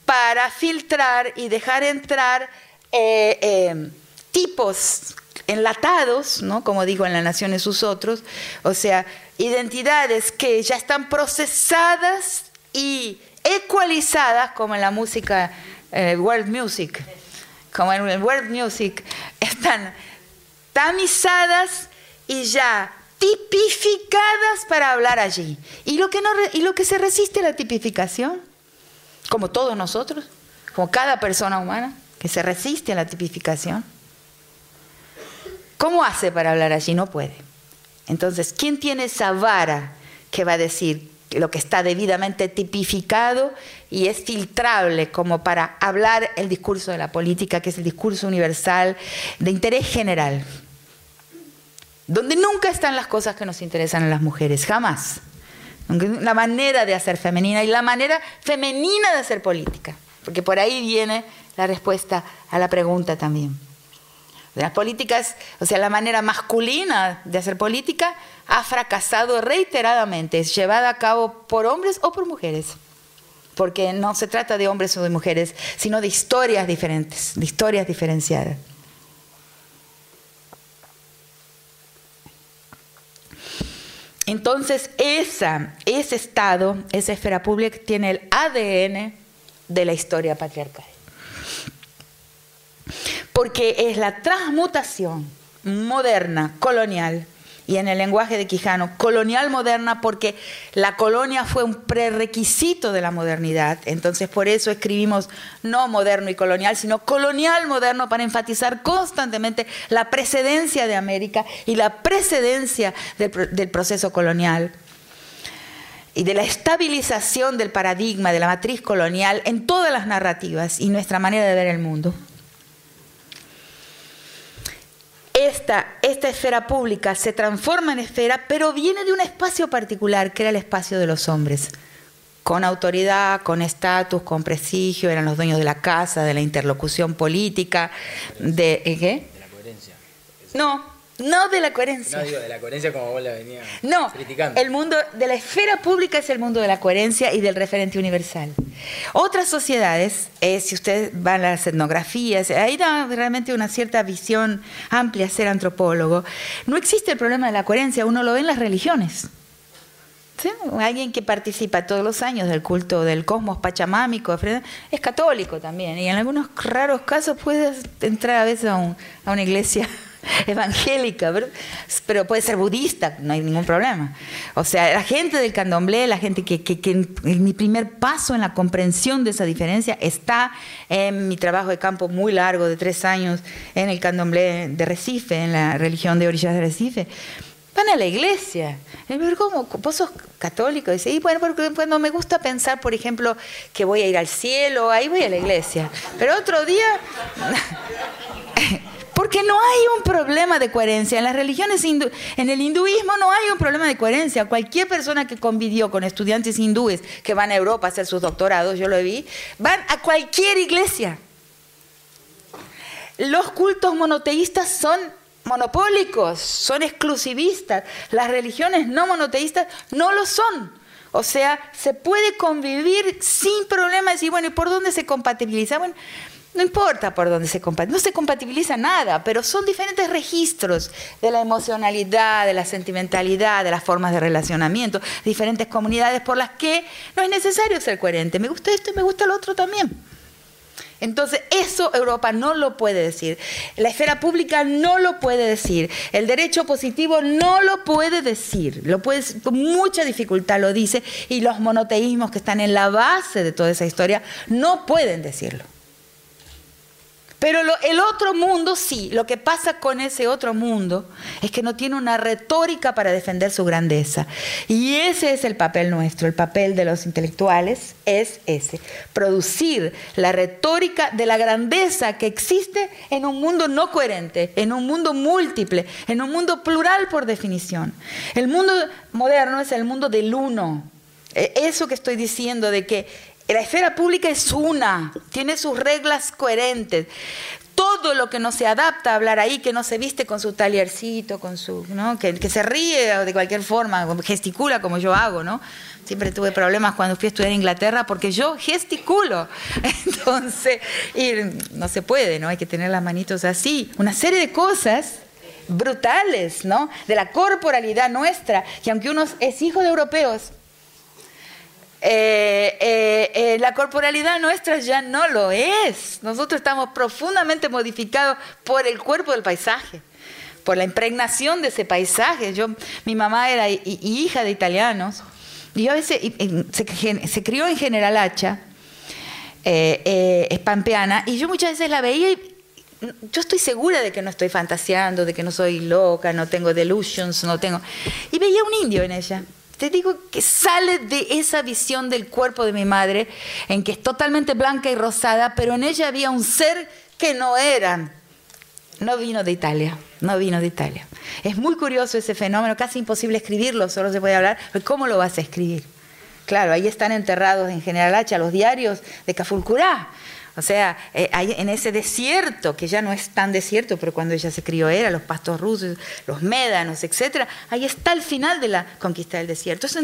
para filtrar y dejar entrar eh, eh, tipos enlatados, ¿no? como digo en las Naciones sus otros, o sea, identidades que ya están procesadas y ecualizadas como en la música, eh, world music, como en el world music, están tamizadas y ya tipificadas para hablar allí. ¿Y lo que, no, y lo que se resiste a la tipificación? Como todos nosotros, como cada persona humana que se resiste a la tipificación. ¿Cómo hace para hablar allí? No puede. Entonces, ¿quién tiene esa vara que va a decir lo que está debidamente tipificado y es filtrable como para hablar el discurso de la política, que es el discurso universal de interés general? Donde nunca están las cosas que nos interesan a las mujeres, jamás. La manera de hacer femenina y la manera femenina de hacer política, porque por ahí viene la respuesta a la pregunta también. Las políticas, o sea, la manera masculina de hacer política ha fracasado reiteradamente, es llevada a cabo por hombres o por mujeres. Porque no se trata de hombres o de mujeres, sino de historias diferentes, de historias diferenciadas. Entonces, ese Estado, esa esfera pública, tiene el ADN de la historia patriarcal porque es la transmutación moderna, colonial, y en el lenguaje de Quijano, colonial moderna, porque la colonia fue un prerequisito de la modernidad. Entonces, por eso escribimos no moderno y colonial, sino colonial moderno para enfatizar constantemente la precedencia de América y la precedencia del, proceso colonial y de la estabilización del paradigma, de la matriz colonial en todas las narrativas y nuestra manera de ver el mundo esta, esta esfera pública se transforma en esfera, pero viene de un espacio particular, que era el espacio de los hombres, con autoridad, con estatus, con prestigio, eran los dueños de la casa, de la interlocución política, de... ¿eh, ¿Qué? De la coherencia. No, no de la coherencia. No digo de la coherencia como vos la venías no, El mundo de la esfera pública es el mundo de la coherencia y del referente universal. Otras sociedades, eh, si ustedes van a las etnografías, ahí da realmente una cierta visión amplia ser antropólogo. No existe el problema de la coherencia, uno lo ve en las religiones. Alguien que participa todos los años del culto del cosmos pachamámico es católico también y en algunos raros casos puede entrar a veces a una iglesia evangélica, pero puede ser budista, no hay ningún problema. O sea, la gente del candomblé, la gente que, que, mi primer paso en la comprensión de esa diferencia está en mi trabajo de campo muy largo, de tres años, en el candomblé de Recife, en la religión de orillas de Recife. Van a la iglesia. ¿Cómo? ¿Vos sos católico? Dice, y bueno, porque cuando me gusta pensar, por ejemplo, que voy a ir al cielo, ahí voy a la iglesia. Pero otro día... Porque no hay un problema de coherencia. En las religiones, en el hinduismo no hay un problema de coherencia. Cualquier persona que convivió con estudiantes hindúes que van a Europa a hacer sus doctorados, yo lo vi, van a cualquier iglesia. Los cultos monoteístas son monopólicos, son exclusivistas. Las religiones no monoteístas no lo son. O sea, se puede convivir sin problemas y bueno, ¿y por dónde se compatibiliza? Bueno, no importa por dónde se compatibiliza, no se compatibiliza nada, pero son diferentes registros de la emocionalidad, de la sentimentalidad, de las formas de relacionamiento, diferentes comunidades por las que no es necesario ser coherente. Me gusta esto y me gusta lo otro también. Entonces, eso Europa no lo puede decir. La esfera pública no lo puede decir. El derecho positivo no lo puede decir. Lo puede, con mucha dificultad lo dice. Y los monoteísmos que están en la base de toda esa historia no pueden decirlo. Pero el otro mundo sí, lo que pasa con ese otro mundo es que no tiene una retórica para defender su grandeza. Y ese es el papel nuestro, el papel de los intelectuales es ese, producir la retórica de la grandeza que existe en un mundo no coherente, en un mundo múltiple, en un mundo plural por definición. El mundo moderno es el mundo del uno, Eh, eso que estoy diciendo de que la esfera pública es una, tiene sus reglas coherentes. Todo lo que no se adapta a hablar ahí, que no se viste con su taliercito, con su, ¿no? que, se ríe de cualquier forma, gesticula como yo hago, ¿no? Siempre tuve problemas cuando fui a estudiar en Inglaterra porque yo gesticulo. Entonces, no se puede, ¿no? Hay que tener las manitos así. Una serie de cosas brutales, ¿no? De la corporalidad nuestra, que aunque uno es hijo de europeos, eh, eh, eh, la corporalidad nuestra ya no lo es. Nosotros estamos profundamente modificados por el cuerpo del paisaje, por la impregnación de ese paisaje. Yo, mi mamá era hija de italianos y yo a veces se, crió en General Hacha, es pampeana, y yo muchas veces la veía y yo estoy segura de que no estoy fantaseando, de que no soy loca, no tengo delusions, no tengo... Y veía un indio en ella. Te digo que sale de esa visión del cuerpo de mi madre, en que es totalmente blanca y rosada, pero en ella había un ser que no era. No vino de Italia, no vino de Italia. Es muy curioso ese fenómeno, casi imposible escribirlo, solo se puede hablar, ¿cómo lo vas a escribir? Claro, ahí están enterrados en General Hacha los diarios de Cafulcurá. O sea, eh, en ese desierto, que ya no es tan desierto, pero cuando ella se crió era, los pastos rusos, los médanos, etc., ahí está el final de la conquista del desierto. Eso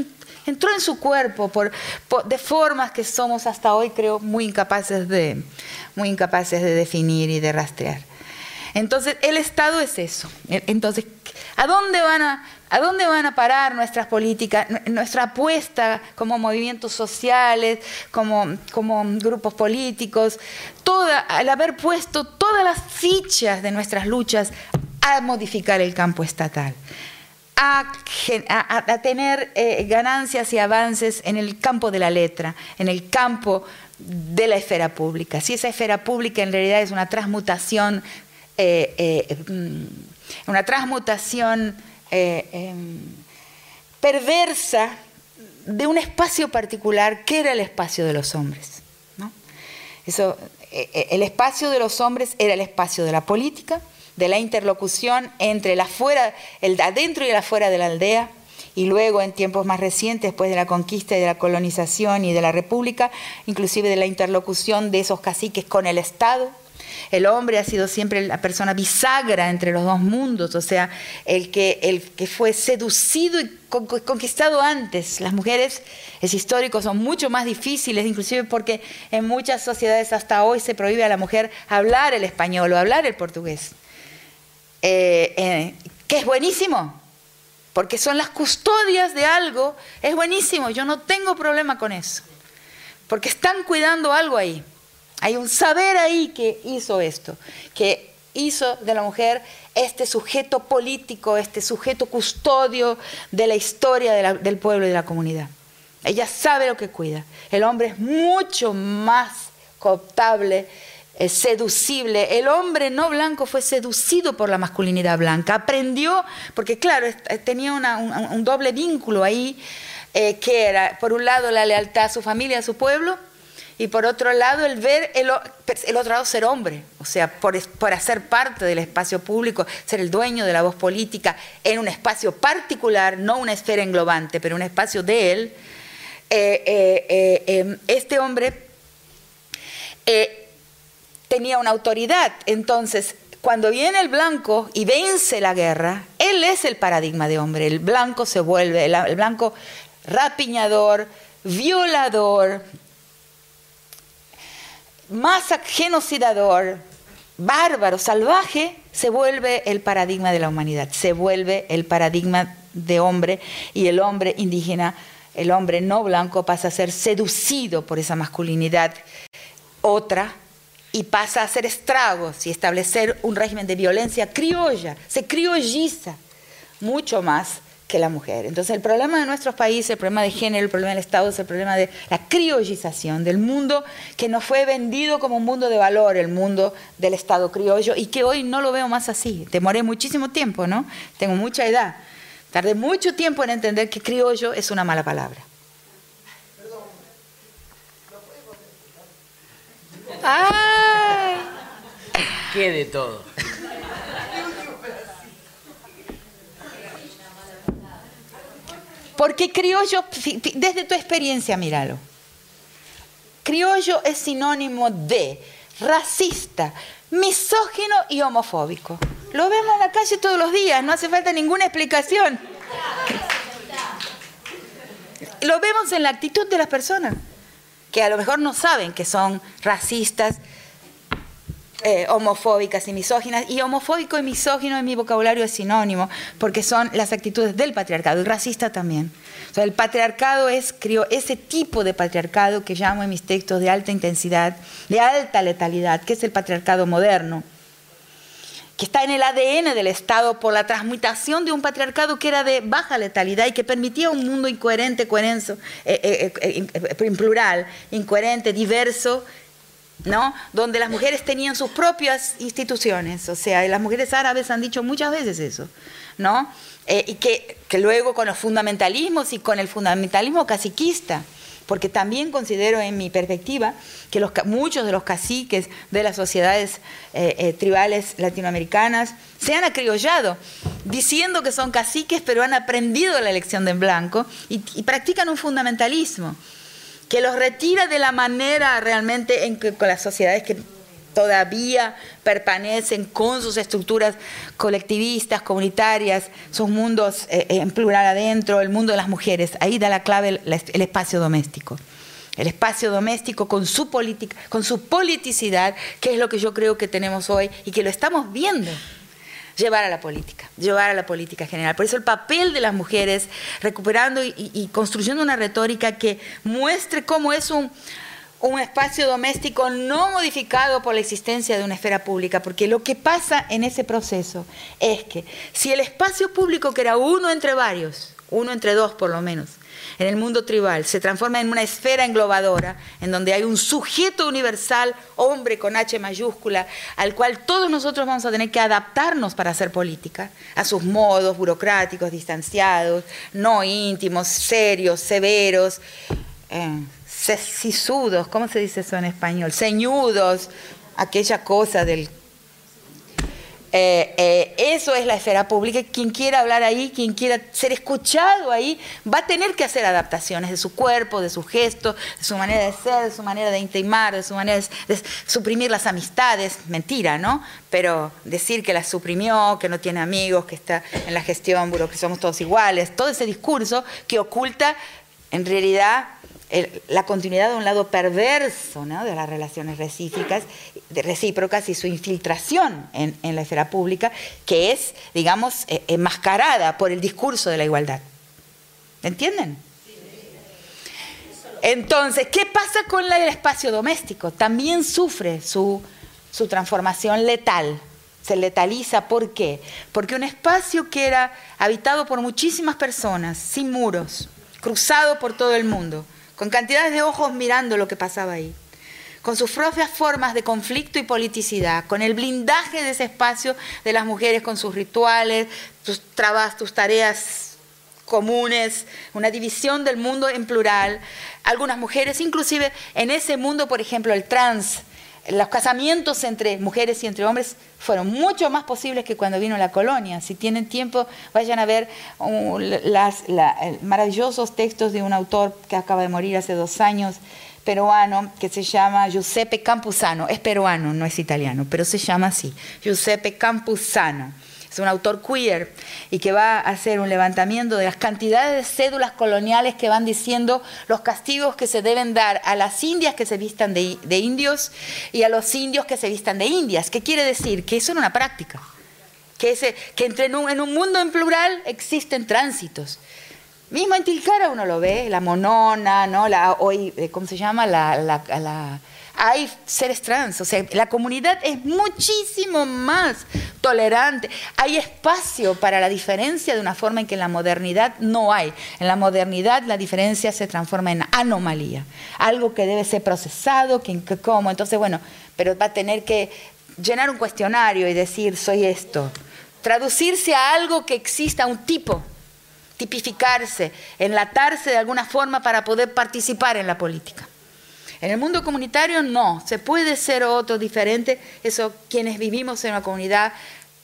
entró en su cuerpo por, de formas que somos hasta hoy, creo, muy incapaces de, muy incapaces de definir y de rastrear. Entonces, el Estado es eso. Entonces, ¿a dónde van a, a dónde van a parar nuestras políticas, nuestra apuesta como movimientos sociales, como, grupos políticos? Al haber puesto todas las fichas de nuestras luchas a modificar el campo estatal. A, tener eh, ganancias y avances en el campo de la letra, en el campo de la esfera pública. Si esa esfera pública en realidad es una transmutación eh, eh, mm, una transmutación eh, em, perversa de un espacio particular que era el espacio de los hombres. Eso, el espacio de los hombres era el espacio de la política, de la interlocución entre el, afuera, el adentro y el afuera de la aldea, y luego en tiempos más recientes, después de la conquista y de la colonización y de la república, inclusive de la interlocución de esos caciques con el Estado, el hombre ha sido siempre la persona bisagra entre los dos mundos, o sea, el que, el que fue seducido y conquistado antes. Las mujeres, es histórico, son mucho más difíciles, inclusive porque en muchas sociedades hasta hoy se prohíbe a la mujer hablar el español o hablar el portugués. Eh, eh, que es buenísimo, porque son las custodias de algo, es buenísimo, yo no tengo problema con eso, porque están cuidando algo ahí. Hay un saber ahí que hizo esto, que hizo de la mujer este sujeto político, este sujeto custodio de la historia del pueblo y de la comunidad. Ella sabe lo que cuida. El hombre es mucho más cooptable, seducible. El hombre no blanco fue seducido por la masculinidad blanca. Aprendió, porque claro, tenía un, doble vínculo ahí, eh, que era, por un lado, la lealtad a su familia, a su pueblo, y por otro lado el ver el, otro lado ser hombre, o sea, por, por, hacer parte del espacio público, ser el dueño de la voz política en un espacio particular, no una esfera englobante, pero un espacio de él, eh, eh, eh, em, este hombre tenía una autoridad, entonces cuando viene el blanco y vence la guerra, él es el paradigma de hombre, el blanco se vuelve, el blanco rapiñador, violador, más genocidador, bárbaro, salvaje, se vuelve el paradigma de la humanidad, se vuelve el paradigma de hombre y el hombre indígena, el hombre no blanco pasa a ser seducido por esa masculinidad otra y pasa a hacer estragos y establecer un régimen de violencia criolla, se criolliza mucho más que la mujer. Entonces el problema de nuestros países, el problema de género, el problema del Estado es el problema de la criollización del mundo que nos fue vendido como un mundo de valor, el mundo del Estado criollo, y que hoy no lo veo más así. Demoré muchísimo tiempo, ¿no? Tengo mucha edad. Tardé mucho tiempo en entender que criollo es una mala palabra. ¡Ay! ¿Qué de todo? Porque criollo, desde tu experiencia, míralo. Criollo es sinónimo de racista, misógino y homofóbico. Lo vemos en la calle todos los días, no hace falta ninguna explicación. Lo vemos en la actitud de las personas, que a lo mejor no saben que son racistas, eh, homofóbicas y misóginas. Y homofóbico y misógino en mi vocabulario es sinónimo, porque son las actitudes del patriarcado y racista también. El patriarcado es, creo, ese tipo de patriarcado que llamo en mis textos de alta intensidad, de alta letalidad, que es el patriarcado moderno, que está en el ADN del Estado por la transmutación de un patriarcado que era de baja letalidad y que permitía un mundo incoherente, coherenzo, eh, eh, en plural, incoherente, diverso, ¿no? Donde las mujeres tenían sus propias instituciones, o sea, las mujeres árabes han dicho muchas veces eso, ¿no? Eh, y que, luego con los fundamentalismos y con el fundamentalismo caciquista, porque también considero en mi perspectiva que muchos de los caciques de las sociedades eh, eh, tribales latinoamericanas se han acriollado, diciendo que son caciques, pero han aprendido la elección de en blanco y practican un fundamentalismo que los retira de la manera realmente en que con las sociedades que todavía permanecen con sus estructuras colectivistas, comunitarias, sus mundos eh, en plural adentro, el mundo de las mujeres. Ahí da la clave el, espacio doméstico. El espacio doméstico con su política, con su politicidad, que es lo que yo creo que tenemos hoy y que lo estamos viendo llevar a la política, llevar a la política general. Por eso el papel de las mujeres, recuperando y construyendo una retórica que muestre cómo es un, un espacio doméstico no modificado por la existencia de una esfera pública, porque lo que pasa en ese proceso es que si el espacio público, que era uno entre varios, uno entre dos por lo menos, en el mundo tribal, se transforma en una esfera englobadora, en donde hay un sujeto universal, hombre con H mayúscula, al cual todos nosotros vamos a tener que adaptarnos para hacer política, a sus modos burocráticos, distanciados, no íntimos, serios, severos. Eh, sisudos, ¿cómo se dice eso en español? Ceñudos, aquella cosa del... Eh, eh, eso es la esfera pública. Quien quiera hablar ahí, quien quiera ser escuchado ahí, va a tener que hacer adaptaciones de su cuerpo, de su gesto, de su manera de ser, de su manera de intimar, de su manera de, suprimir las amistades. Mentira, ¿no? Pero decir que las suprimió, que no tiene amigos, que está en la gestión, que somos todos iguales, todo ese discurso que oculta en realidad la continuidad de un lado perverso de las relaciones recíprocas, recíprocas y su infiltración en, la esfera pública, que es, digamos, eh, enmascarada por el discurso de la igualdad. ¿Entienden? Entonces, ¿qué pasa con el espacio doméstico? También sufre su, su transformación letal. Se letaliza, ¿por qué? Porque un espacio que era habitado por muchísimas personas, sin muros, cruzado por todo el mundo, con cantidades de ojos mirando lo que pasaba ahí, con sus propias formas de conflicto y politicidad, con el blindaje de ese espacio de las mujeres, con sus rituales, tus tareas comunes, una división del mundo en plural. Algunas mujeres, inclusive en ese mundo, por ejemplo, el trans, los casamientos entre mujeres y entre hombres fueron mucho más posibles que cuando vino la colonia. Si tienen tiempo, vayan a ver uh, maravillosos textos de un autor que acaba de morir hace dos años, peruano, que se llama Giuseppe Campuzano. Es peruano, no es italiano, pero se llama así, Giuseppe Campuzano es un autor queer y que va a hacer un levantamiento de las cantidades de cédulas coloniales que van diciendo los castigos que se deben dar a las indias que se vistan de, indios y a los indios que se vistan de indias. ¿Qué quiere decir? Que eso es una práctica. Que, entre en, un, mundo en plural existen tránsitos. Mismo en Tilcara uno lo ve, la monona, ¿no? La, hoy, eh, ¿cómo se llama? la, la hay seres trans, o sea, la comunidad es muchísimo más tolerante. Hay espacio para la diferencia de una forma en que en la modernidad no hay. En la modernidad la diferencia se transforma en anomalía, algo que debe ser procesado, que, que cómo. Entonces, bueno, pero va a tener que llenar un cuestionario y decir, soy esto. Traducirse a algo que exista, un tipo, tipificarse, enlatarse de alguna forma para poder participar en la política. En el mundo comunitario no, se puede ser otro diferente, eso quienes vivimos en una comunidad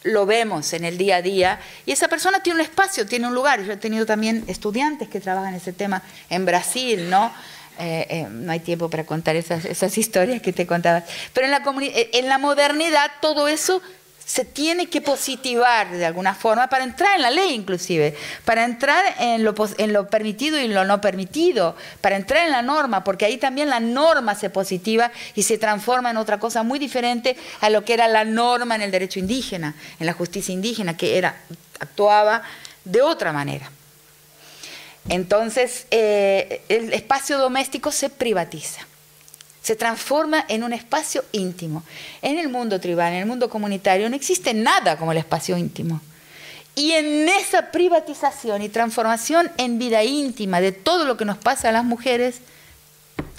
lo vemos en el día a día y esa persona tiene un espacio, tiene un lugar. Yo he tenido también estudiantes que trabajan ese tema en Brasil, ¿no? Eh, eh, no hay tiempo para contar esas, historias que te contaba. Pero en la, en la modernidad todo eso se tiene que positivar de alguna forma para entrar en la ley inclusive, para entrar en lo, en lo permitido y lo no permitido, para entrar en la norma, porque ahí también la norma se positiva y se transforma en otra cosa muy diferente a lo que era la norma en el derecho indígena, en la justicia indígena, que era, actuaba de otra manera. Entonces, eh, el espacio doméstico se privatiza se transforma en un espacio íntimo. En el mundo tribal, en el mundo comunitario, no existe nada como el espacio íntimo. Y en esa privatización y transformación en vida íntima de todo lo que nos pasa a las mujeres,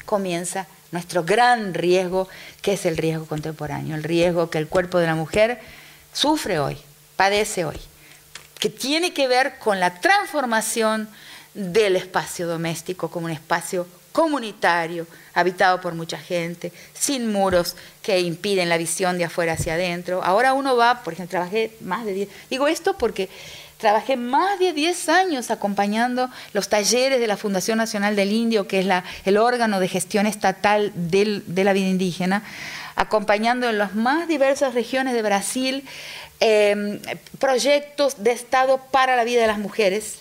comienza nuestro gran riesgo, que es el riesgo contemporáneo, el riesgo que el cuerpo de la mujer sufre hoy, padece hoy, que tiene que ver con la transformación del espacio doméstico como un espacio comunitario, habitado por mucha gente, sin muros que impiden la visión de afuera hacia adentro. Ahora uno va, por ejemplo, trabajé más de 10, digo esto porque trabajé más de 10 años acompañando los talleres de la Fundación Nacional del Indio, que es la, el órgano de gestión estatal de la vida indígena, acompañando en las más diversas regiones de Brasil eh, proyectos de Estado para la vida de las mujeres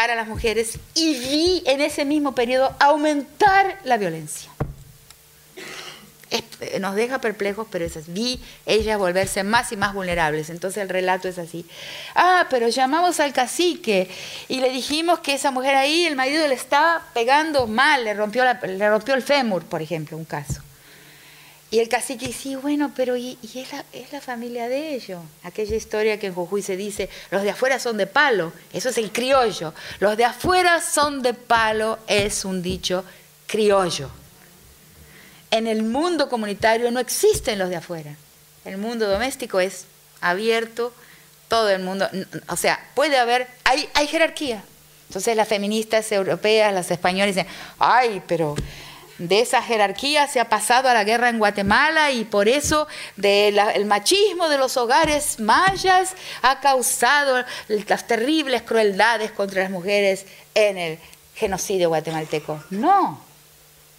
para las mujeres y vi en ese mismo periodo aumentar la violencia. Eh, nos deja perplejos, pero es. Vi ellas volverse más y más vulnerables. Entonces el relato es así. Ah, pero llamamos al cacique y le dijimos que esa mujer ahí, el marido le estaba pegando mal, le rompió, le rompió el fémur, por ejemplo, un caso. Y el cacique, sí, bueno, pero y, es, la, es, la, familia de ellos. Aquella historia que en Jujuy se dice, los de afuera son de palo, eso es el criollo. Los de afuera son de palo es un dicho criollo. En el mundo comunitario no existen los de afuera. El mundo doméstico es abierto, todo el mundo, o sea, puede haber, hay, hay jerarquía. Entonces las feministas europeas, las españolas dicen, ay, pero de esa jerarquía se ha pasado a la guerra en Guatemala y por eso el machismo de los hogares mayas ha causado las terribles crueldades contra las mujeres en el genocidio guatemalteco. No,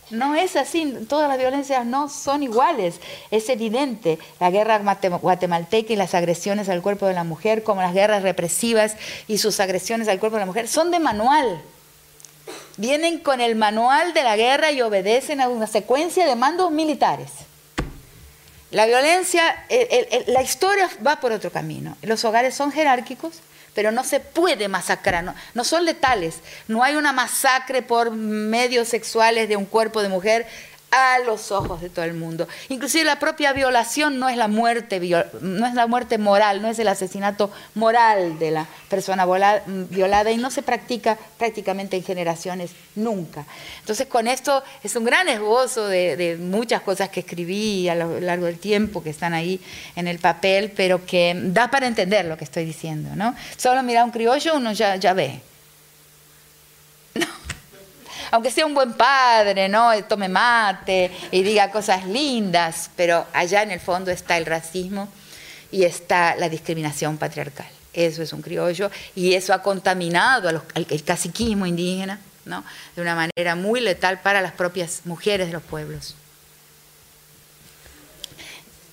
no es así, todas las violencias no son iguales, es evidente. La guerra guatemalteca y las agresiones al cuerpo de la mujer, como las guerras represivas y sus agresiones al cuerpo de la mujer, son de manual vienen con el manual de la guerra y obedecen a una secuencia de mandos militares. La violencia, la historia va por otro camino. Los hogares son jerárquicos, pero no se puede masacrar, no, no, son letales. No hay una masacre por medios sexuales de un cuerpo de mujer a los ojos de todo el mundo. Inclusive la propia violación no es la muerte, no es la muerte moral, no es el asesinato moral de la persona violada y no se practica prácticamente en generaciones nunca. Entonces con esto es un gran esbozo de, muchas cosas que escribí a lo largo del tiempo que están ahí en el papel, pero que da para entender lo que estoy diciendo, ¿no? Solo mirar un criollo uno ya, ya ve. Aunque sea un buen padre, ¿no? Tome mate y diga cosas lindas, pero allá en el fondo está el racismo y está la discriminación patriarcal. Eso es un criollo y eso ha contaminado al, caciquismo indígena, ¿no? De una manera muy letal para las propias mujeres de los pueblos.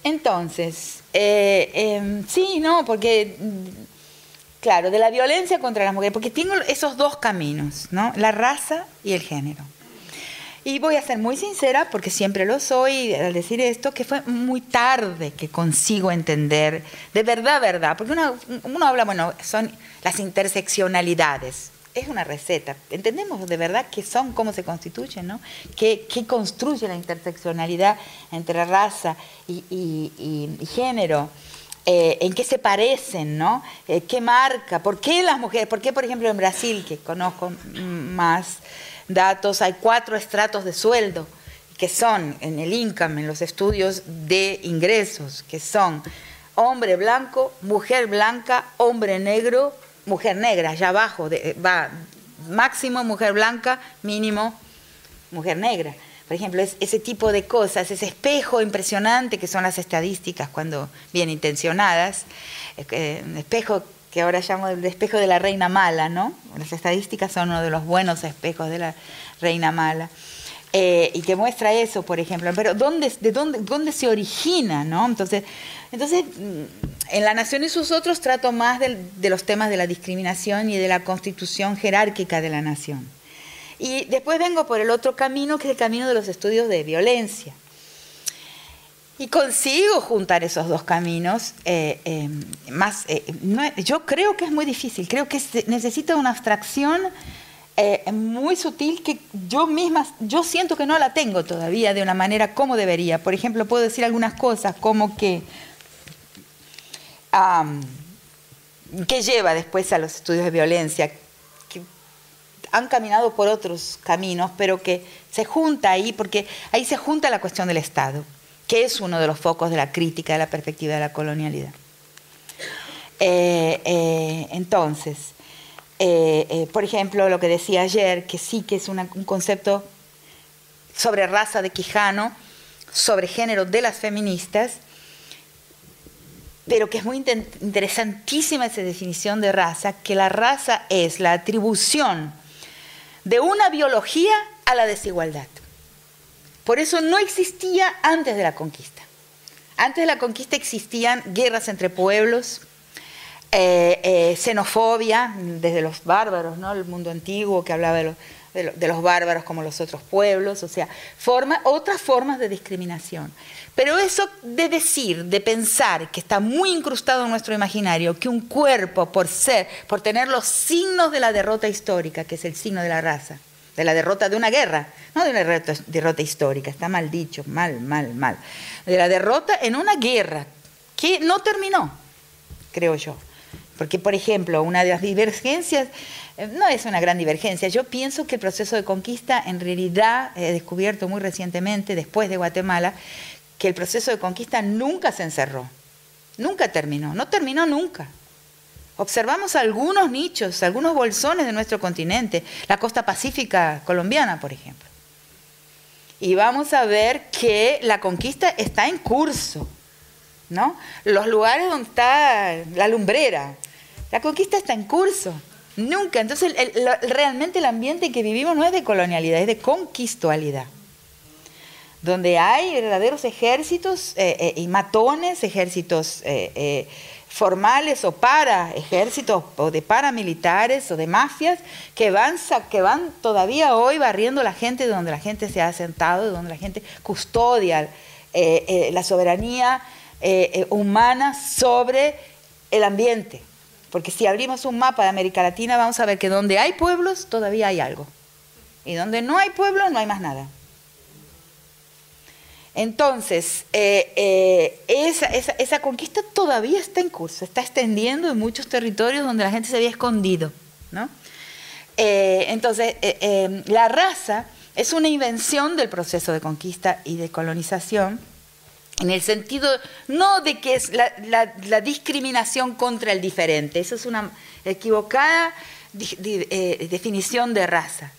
Entonces, eh, em, sí, no, porque Claro, de la violencia contra las mujeres, porque tengo esos dos caminos, ¿no? La raza y el género. Y voy a ser muy sincera, porque siempre lo soy al decir esto, que fue muy tarde que consigo entender, de verdad, verdad, porque uno, uno habla, bueno, son las interseccionalidades, es una receta. Entendemos de verdad qué son, cómo se constituyen, ¿no? ¿Qué, construye la interseccionalidad entre raza y, y género? Eh, en qué se parecen, ¿no? Eh, ¿Qué marca? ¿Por qué las mujeres? ¿Por qué, por ejemplo, en Brasil, que conozco más datos, hay cuatro estratos de sueldo, que son en el income, en los estudios de ingresos, que son hombre blanco, mujer blanca, hombre negro, mujer negra, allá abajo, va máximo mujer blanca, mínimo mujer negra. Por ejemplo, es ese tipo de cosas, ese espejo impresionante que son las estadísticas cuando bien intencionadas, eh, un espejo que ahora llamo el espejo de la reina mala, ¿no? Las estadísticas son uno de los buenos espejos de la reina mala. Eh, y que muestra eso, por ejemplo. Pero ¿dónde, ¿de dónde, se origina? ¿no? Entonces, entonces, mm, en La Nación y sus otros trato más de los temas de la discriminación y de la constitución jerárquica de la nación. Y después vengo por el otro camino, que es el camino de los estudios de violencia. Y consigo juntar esos dos caminos. Eh, eh, más, yo creo que es muy difícil, creo que necesita una abstracción eh, muy sutil que yo misma, yo siento que no la tengo todavía de una manera como debería. Por ejemplo, puedo decir algunas cosas como que, que lleva después a los estudios de violencia, han caminado por otros caminos, pero que se junta ahí, porque ahí se junta la cuestión del Estado, que es uno de los focos de la crítica de la perspectiva de la colonialidad. Eh, eh, entonces, eh, por ejemplo, lo que decía ayer, que sí que es un concepto sobre raza de Quijano, sobre género de las feministas, pero que es muy interesantísima esa definición de raza, que la raza es la atribución de una biología a la desigualdad. Por eso no existía antes de la conquista. Antes de la conquista existían guerras entre pueblos, eh, eh, xenofobia desde los bárbaros, ¿no? el mundo antiguo que hablaba de los, bárbaros como los otros pueblos, o sea, otras formas de discriminación. Pero eso de decir, de pensar, que está muy incrustado en nuestro imaginario, que un cuerpo, por ser, por tener los signos de la derrota histórica, que es el signo de la raza, de la derrota de una guerra, no de una derrota, derrota histórica, está mal dicho, mal, mal, mal, de la derrota en una guerra que no terminó, creo yo. Porque, por ejemplo, una de las divergencias, eh, no es una gran divergencia, yo pienso que el proceso de conquista, en realidad, he descubierto muy recientemente, después de Guatemala, que el proceso de conquista nunca se encerró, nunca terminó, no terminó nunca. Observamos algunos nichos, algunos bolsones de nuestro continente, la costa pacífica colombiana, por ejemplo. Y vamos a ver que la conquista está en curso, ¿no? Los lugares donde está la lumbrera, la conquista está en curso. Nunca. Entonces, realmente el ambiente en que vivimos no es de colonialidad, es de conquistualidad. Donde hay verdaderos ejércitos eh, eh, y matones, ejércitos eh, formales o para ejércitos o de paramilitares o de mafias que van, que van todavía hoy barriendo la gente de donde la gente se ha sentado, de donde la gente custodia la soberanía humana sobre el ambiente. Porque si abrimos un mapa de América Latina vamos a ver que donde hay pueblos todavía hay algo. Y donde no hay pueblos no hay más nada. Entonces, eh, eh, esa, conquista todavía está en curso, está extendiendo en muchos territorios donde la gente se había escondido. Eh, entonces, la raza es una invención del proceso de conquista y de colonización en el sentido no de que es la, discriminación contra el diferente, eso es una equivocada definición de raza,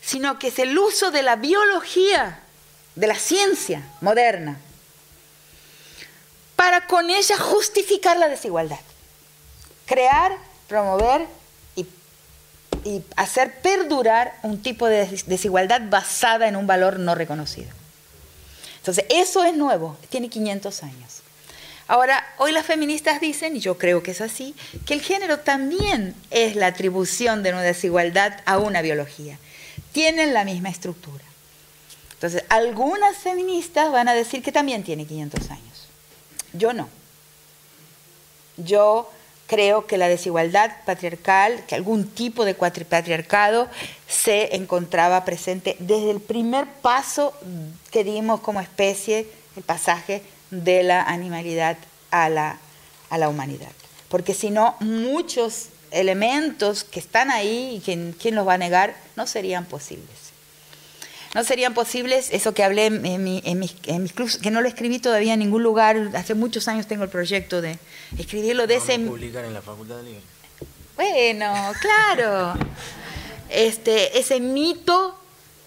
sino que es el uso de la biología, de la ciencia moderna, para con ella justificar la desigualdad, crear, promover y, hacer perdurar un tipo de desigualdad basada en un valor no reconocido. Entonces, eso es nuevo, tiene 500 años. Ahora, hoy las feministas dicen, y yo creo que es así, que el género también es la atribución de una desigualdad a una biología. Tienen la misma estructura. Entonces, algunas feministas van a decir que también tiene 500 años. Yo no. Yo creo que la desigualdad patriarcal, que algún tipo de patriarcado se encontraba presente desde el primer paso que dimos como especie, el pasaje de la animalidad a la, a la humanidad. Porque si no, muchos elementos que están ahí y que, quién los va a negar no serían posibles no serían posibles, eso que hablé en, mi, en, mis, en mis clubs, que no lo escribí todavía en ningún lugar, hace muchos años tengo el proyecto de escribirlo de ese... publicar en la Facultad de Libre. Bueno, claro. Este, ese mito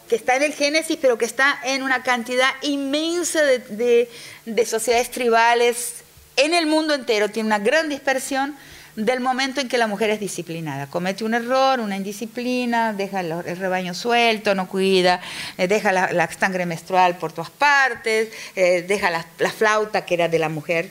que está en el Génesis, pero que está en una cantidad inmensa de, de sociedades tribales en el mundo entero, tiene una gran dispersión del momento en que la mujer es disciplinada. Comete un error, una indisciplina, deja el, rebaño suelto, no cuida, eh, deja la, sangre menstrual por todas partes, eh, deja la, flauta que era de la mujer.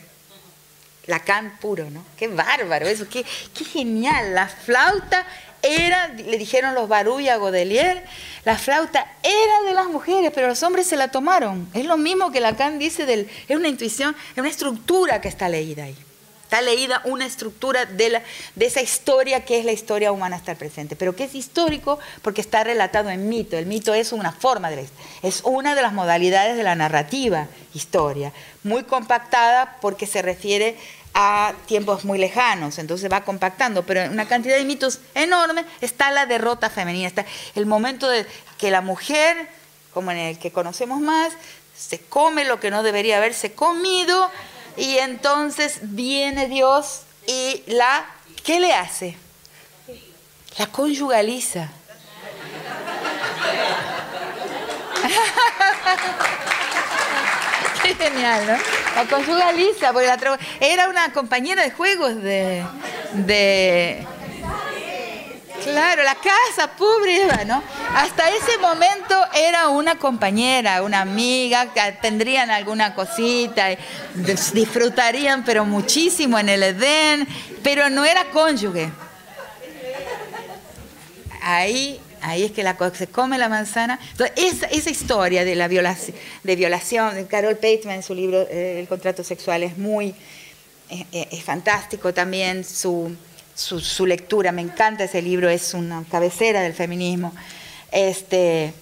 Lacan puro, ¿no? Qué bárbaro eso, qué, genial. La flauta era, le dijeron los Baruy a Godelier, la flauta era de las mujeres, pero los hombres se la tomaron. Es lo mismo que Lacan dice, del, es una intuición, es una estructura que está leída ahí. Está leída una estructura de, la, de esa historia que es la historia humana hasta el presente, pero que es histórico porque está relatado en mito. El mito es una forma de la, es una de las modalidades de la narrativa historia, muy compactada porque se refiere a tiempos muy lejanos, entonces va compactando, pero en una cantidad de mitos enorme está la derrota femenina, está el momento de que la mujer, como en el que conocemos más, se come lo que no debería haberse comido y entonces viene Dios y la, ¿qué le hace? La conyugaliza. Qué genial, ¿no? La conyugaliza, porque la era una compañera de juegos de, de Claro, la casa, pobre Eva, ¿no? Hasta ese momento era una compañera, una amiga, tendrían alguna cosita, disfrutarían, pero muchísimo en el Edén, pero no era cónyuge. Ahí, ahí es que la, se come la manzana. Entonces, esa, historia de la violación, de Carol Pateman en su libro eh, El contrato sexual es muy, eh, eh, es fantástico también su su, lectura. Me encanta ese libro, es una cabecera del feminismo. Este,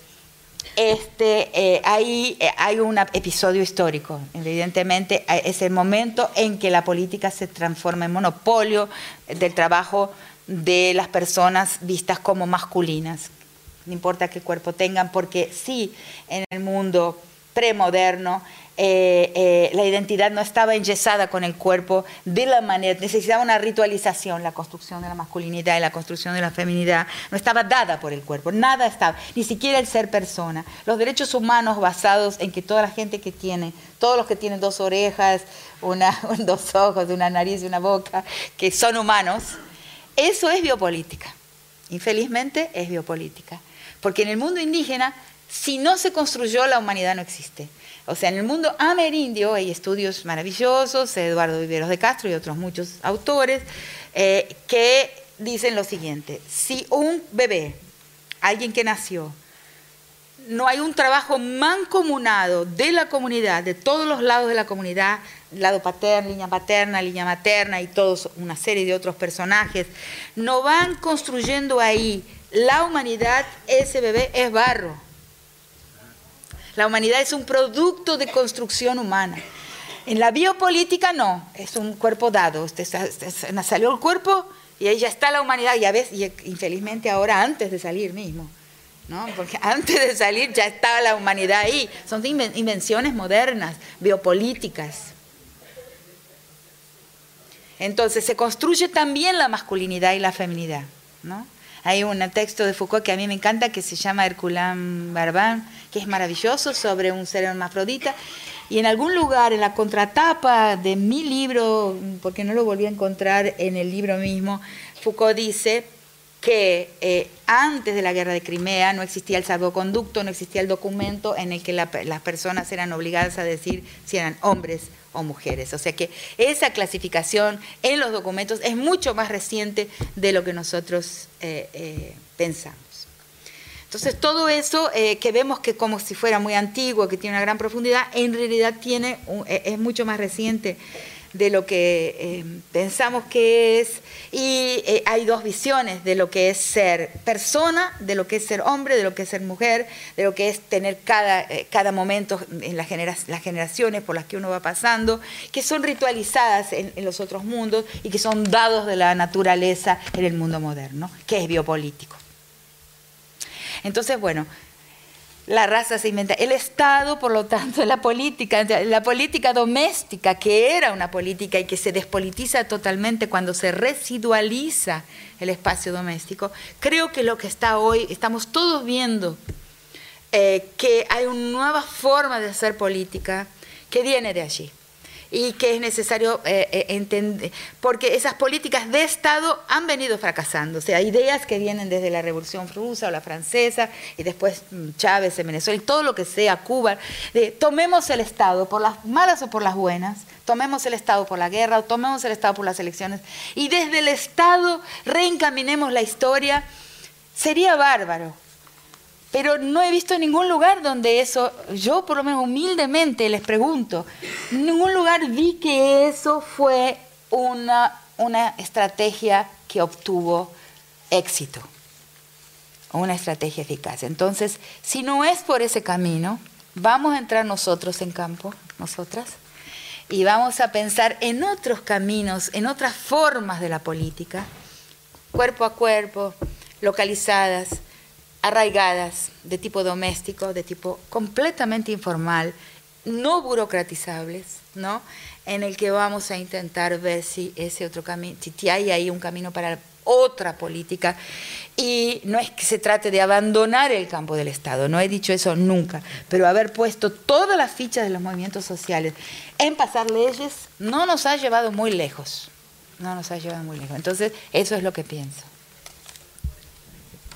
este, eh, ahí eh, hay un episodio histórico. Evidentemente, es el momento en que la política se transforma en monopolio del trabajo de las personas vistas como masculinas. No importa qué cuerpo tengan, porque sí, en el mundo premoderno, eh, eh, la identidad no estaba enyesada con el cuerpo de la manera, necesitaba una ritualización, la construcción de la masculinidad y la construcción de la feminidad, no estaba dada por el cuerpo, nada estaba, ni siquiera el ser persona. Los derechos humanos basados en que toda la gente que tiene, todos los que tienen dos orejas, una, dos ojos, una nariz y una boca, que son humanos, eso es biopolítica. Infelizmente es biopolítica. Porque en el mundo indígena, si no se construyó, la humanidad no existe. O sea, en el mundo amerindio hay estudios maravillosos, Eduardo Viveros de Castro y otros muchos autores, eh, que dicen lo siguiente, si un bebé, alguien que nació, no hay un trabajo mancomunado de la comunidad, de todos los lados de la comunidad, lado paterno, línea paterna, línea materna y todos, una serie de otros personajes, no van construyendo ahí la humanidad, ese bebé es barro la humanidad es un producto de construcción humana. En la biopolítica no, es un cuerpo dado. Usted, salió el cuerpo y ahí ya está la humanidad, ya ves, y infelizmente ahora antes de salir mismo. ¿no? Porque antes de salir ya estaba la humanidad ahí. Son invenciones modernas, biopolíticas. Entonces se construye también la masculinidad y la feminidad. ¿no? Hay un texto de Foucault que a mí me encanta que se llama Herculán Barbán, que es maravilloso sobre un ser hermafrodita. Y en algún lugar, en la contratapa de mi libro, porque no lo volví a encontrar en el libro mismo, Foucault dice que eh, antes de la guerra de Crimea no existía el salvoconducto, no existía el documento en el que las personas eran obligadas a decir si eran hombres o mujeres. O sea que esa clasificación en los documentos es mucho más reciente de lo que nosotros eh, eh, pensamos. Entonces todo eso eh, que vemos que como si fuera muy antiguo, que tiene una gran profundidad, en realidad tiene es mucho más reciente de lo que eh, pensamos que es y eh, hay dos visiones de lo que es ser persona, de lo que es ser hombre, de lo que es ser mujer, de lo que es tener cada, eh, cada momento en las, generaciones por las que uno va pasando, que son ritualizadas en los otros mundos y que son dados de la naturaleza en el mundo moderno, que es biopolítico. Entonces, bueno, la raza se inventa. El Estado, por lo tanto, la política, la política doméstica, que era una política y que se despolitiza totalmente cuando se residualiza el espacio doméstico, creo que lo que está hoy, estamos todos viendo eh, que hay una nueva forma de hacer política que viene de allí y que es necesario eh, eh, entender, porque esas políticas de Estado han venido fracasando, o sea, ideas que vienen desde la Revolución Rusa o la Francesa, y después mm, Chávez en Venezuela, y todo lo que sea, Cuba, de, tomemos el Estado por las malas o por las buenas, tomemos el Estado por la guerra o tomemos el Estado por las elecciones, y desde el Estado reencaminemos la historia, sería bárbaro, pero no he visto ningún lugar donde eso, yo por lo menos humildemente les pregunto, en ningún lugar vi que eso fue una, una estrategia que obtuvo éxito, una estrategia eficaz. Entonces, si no es por ese camino, vamos a entrar nosotros en campo, nosotras, y vamos a pensar en otros caminos, en otras formas de la política, cuerpo a cuerpo, localizadas, arraigadas de tipo doméstico, de tipo completamente informal, no burocratizables, ¿no? En el que vamos a intentar ver si ese otro camino, si hay ahí un camino para otra política. Y no es que se trate de abandonar el campo del Estado, no he dicho eso nunca, pero haber puesto todas las fichas de los movimientos sociales en pasar leyes no nos ha llevado muy lejos, no nos ha llevado muy lejos. Entonces, eso es lo que pienso.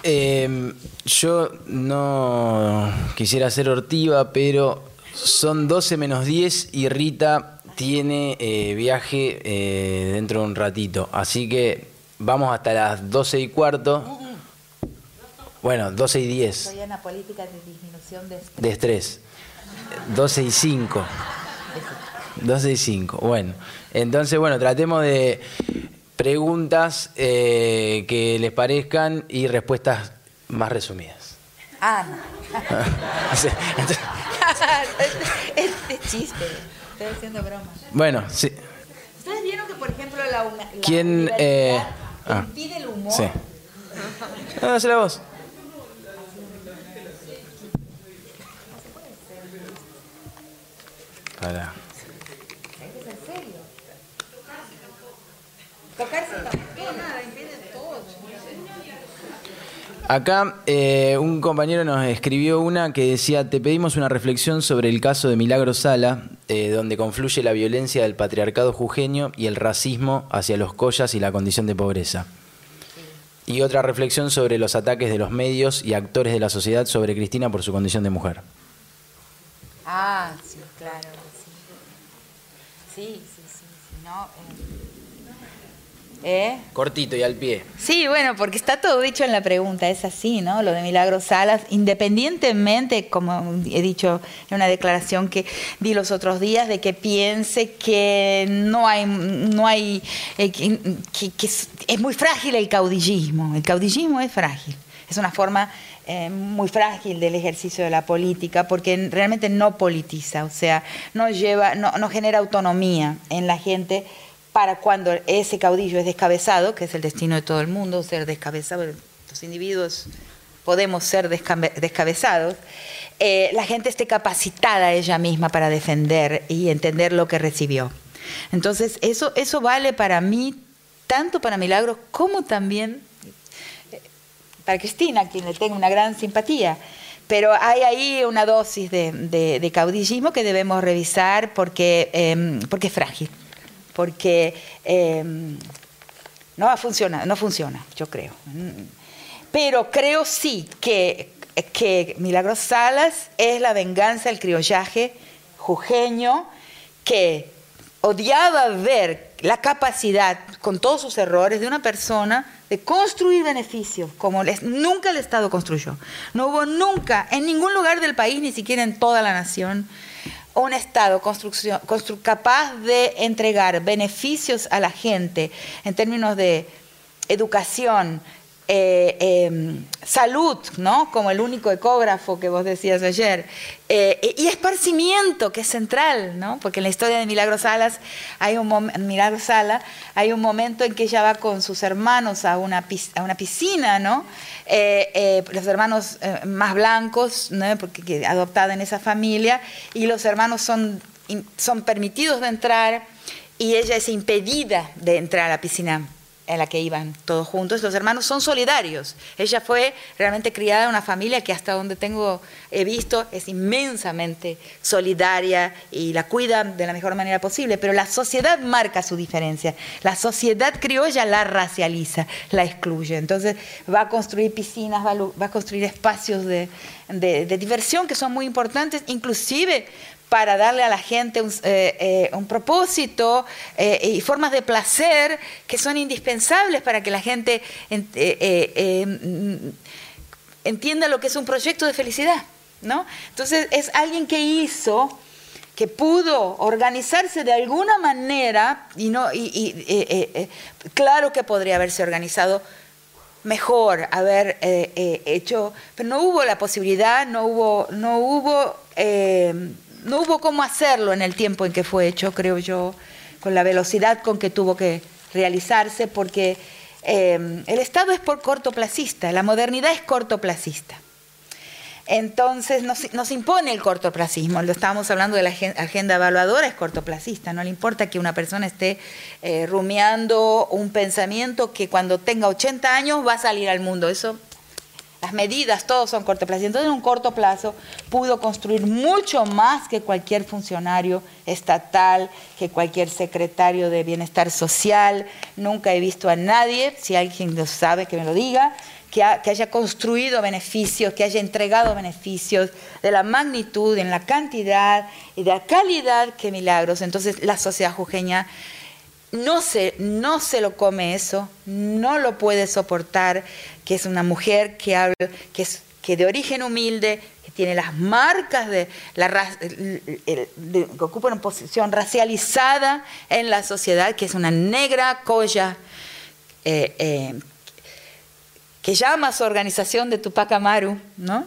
Eh, yo no quisiera ser hortiva, pero son 12 menos 10 y Rita tiene eh, viaje eh, dentro de un ratito. Así que vamos hasta las 12 y cuarto. Bueno, 12 y 10. Soy una política de disminución de estrés. De estrés. 12 y 5. 12 y 5. Bueno, entonces, bueno, tratemos de preguntas eh, que les parezcan y respuestas más resumidas. Ah, no. este chiste. Estoy haciendo broma. Bueno, sí. ¿Ustedes vieron que, por ejemplo, la, la ¿Quién eh, ah, impide el humor? Sí. No, no, la voz. Para. Acá eh, un compañero nos escribió una que decía, te pedimos una reflexión sobre el caso de Milagro Sala, eh, donde confluye la violencia del patriarcado jujeño y el racismo hacia los collas y la condición de pobreza. Y otra reflexión sobre los ataques de los medios y actores de la sociedad sobre Cristina por su condición de mujer. Ah, sí, claro. Sí, sí, sí. no, eh, ¿Eh? Cortito y al pie. Sí, bueno, porque está todo dicho en la pregunta, es así, ¿no? Lo de Milagros Salas, independientemente, como he dicho en una declaración que di los otros días, de que piense que no hay, no hay, eh, que, es, muy frágil el caudillismo. El caudillismo es frágil, es una forma eh, muy frágil del ejercicio de la política porque realmente no politiza, o sea, no lleva, no, no genera autonomía en la gente para cuando ese caudillo es descabezado, que es el destino de todo el mundo, ser descabezado, los individuos podemos ser descabezados, eh, la gente esté capacitada ella misma para defender y entender lo que recibió. Entonces, eso, eso vale para mí, tanto para Milagros como también eh, para Cristina, a quien le tengo una gran simpatía. Pero hay ahí una dosis de, caudillismo que debemos revisar porque, em, porque es frágil porque em, no funciona, no funciona, yo creo. Pero creo sí que, que Milagros Salas es la venganza del criollaje jujeño que odiaba ver la capacidad, con todos sus errores, de una persona de construir beneficios, como nunca el Estado construyó. No hubo nunca, en ningún lugar del país, ni siquiera en toda la nación, un Estado capaz de entregar beneficios a la gente en términos de educación, eh, em, salud, ¿no? Como el único ecógrafo que vos decías ayer, eh, y esparcimiento, que es central, ¿no? Porque en la historia de Milagro Salas hay un Milagro Sala hay un momento en que ella va con sus hermanos a una, a una piscina, ¿no? Eh, los hermanos más blancos, ¿no? Porque adoptada en esa familia, y los hermanos son, son permitidos de entrar y ella es impedida de entrar a la piscina en la que iban todos juntos. Los hermanos son solidarios. Ella fue realmente criada en una familia que hasta donde tengo he visto es inmensamente solidaria y la cuida de la mejor manera posible, pero la sociedad marca su diferencia. La sociedad criolla la racializa, la excluye. Entonces va a construir piscinas, va a, construir espacios de, de diversión que son muy importantes, inclusive para darle a la gente un, eh, eh, propósito eh, y formas de placer que son indispensables para que la gente entienda lo que es un proyecto de felicidad. ¿no? Entonces es alguien que hizo que pudo organizarse de alguna manera y no y, claro que podría haberse organizado mejor haber hecho pero no hubo la posibilidad no hubo no hubo no hubo cómo hacerlo en el tiempo en que fue hecho, creo yo, con la velocidad con que tuvo que realizarse, porque eh, el Estado es por cortoplacista, la modernidad es cortoplacista. Entonces nos, impone el cortoplacismo, lo estábamos hablando de la agenda evaluadora, es cortoplacista, no le importa que una persona esté eh, rumiando un pensamiento que cuando tenga 80 años va a salir al mundo, eso las medidas, todos son cortoplacistas. Entonces, en un corto plazo pudo construir mucho más que cualquier funcionario estatal, que cualquier secretario de bienestar social. Nunca he visto a nadie, si alguien lo sabe, que me lo diga, que, haya construido beneficios, que haya entregado beneficios de la magnitud, en la cantidad y de la calidad que milagros. Entonces, la sociedad jujeña no se, no se lo come eso, no lo puede soportar, que es una mujer que habla, que es que de origen humilde, que tiene las marcas de la que ocupa una posición racializada en la sociedad, que es una negra colla, eh, eh, que llama a su organización de Tupac Amaru, ¿no?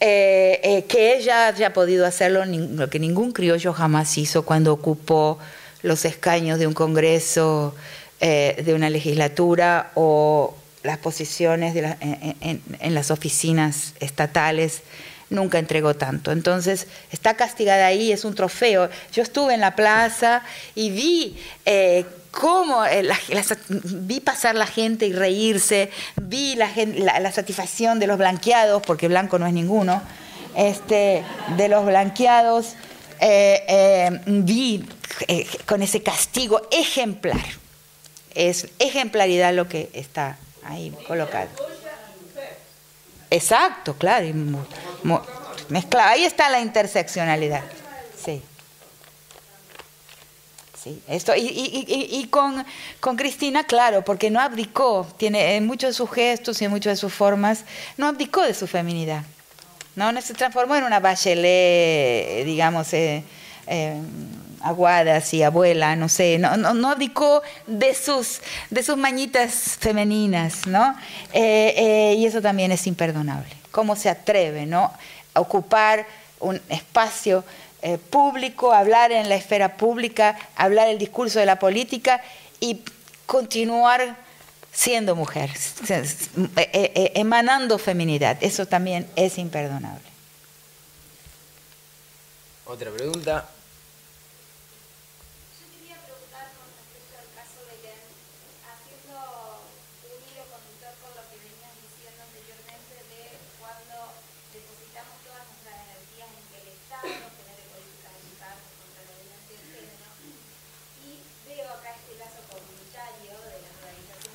Eh, que ella haya podido hacerlo, lo que ningún criollo jamás hizo cuando ocupó los escaños de un Congreso, eh, de una legislatura o las posiciones en, las oficinas estatales, nunca entregó tanto. Entonces, está castigada ahí, es un trofeo. Yo estuve en la plaza y vi eh, cómo eh, vi pasar la gente y reírse, vi la, la, satisfacción de los blanqueados, porque blanco no es ninguno, este, de los blanqueados. Vi eh, con ese castigo ejemplar. Es ejemplaridad lo que está ahí colocado. Exacto, claro. Ahí está la interseccionalidad. Sí. Sí, esto, y, con, con, Cristina, claro, porque no abdicó, tiene en muchos de sus gestos y en muchas de sus formas, no abdicó de su feminidad. No, se transformó en una bachelet, digamos, eh, eh, aguada, y abuela, no sé, no, no, no abdicó de sus, de sus mañitas femeninas, ¿no? Eh, eh, y eso también es imperdonable. ¿Cómo se atreve, ¿no? A ocupar un espacio público, hablar en la esfera pública, hablar el discurso de la política y continuar siendo mujer, emanando feminidad. Eso también es imperdonable. Otra pregunta.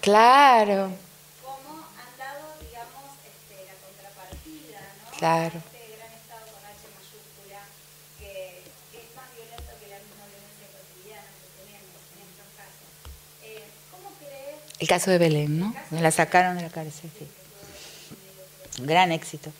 Claro. ¿Cómo han dado, digamos, este, la contrapartida, ¿no? Claro. Este gran Estado con H mayúscula, que es más violento que la misma violencia cotidiana que tenemos en estos casos. Eh, ¿Cómo crees? El caso de Belén, ¿no? Me la sacaron de la cárcel, sí. Un gran éxito.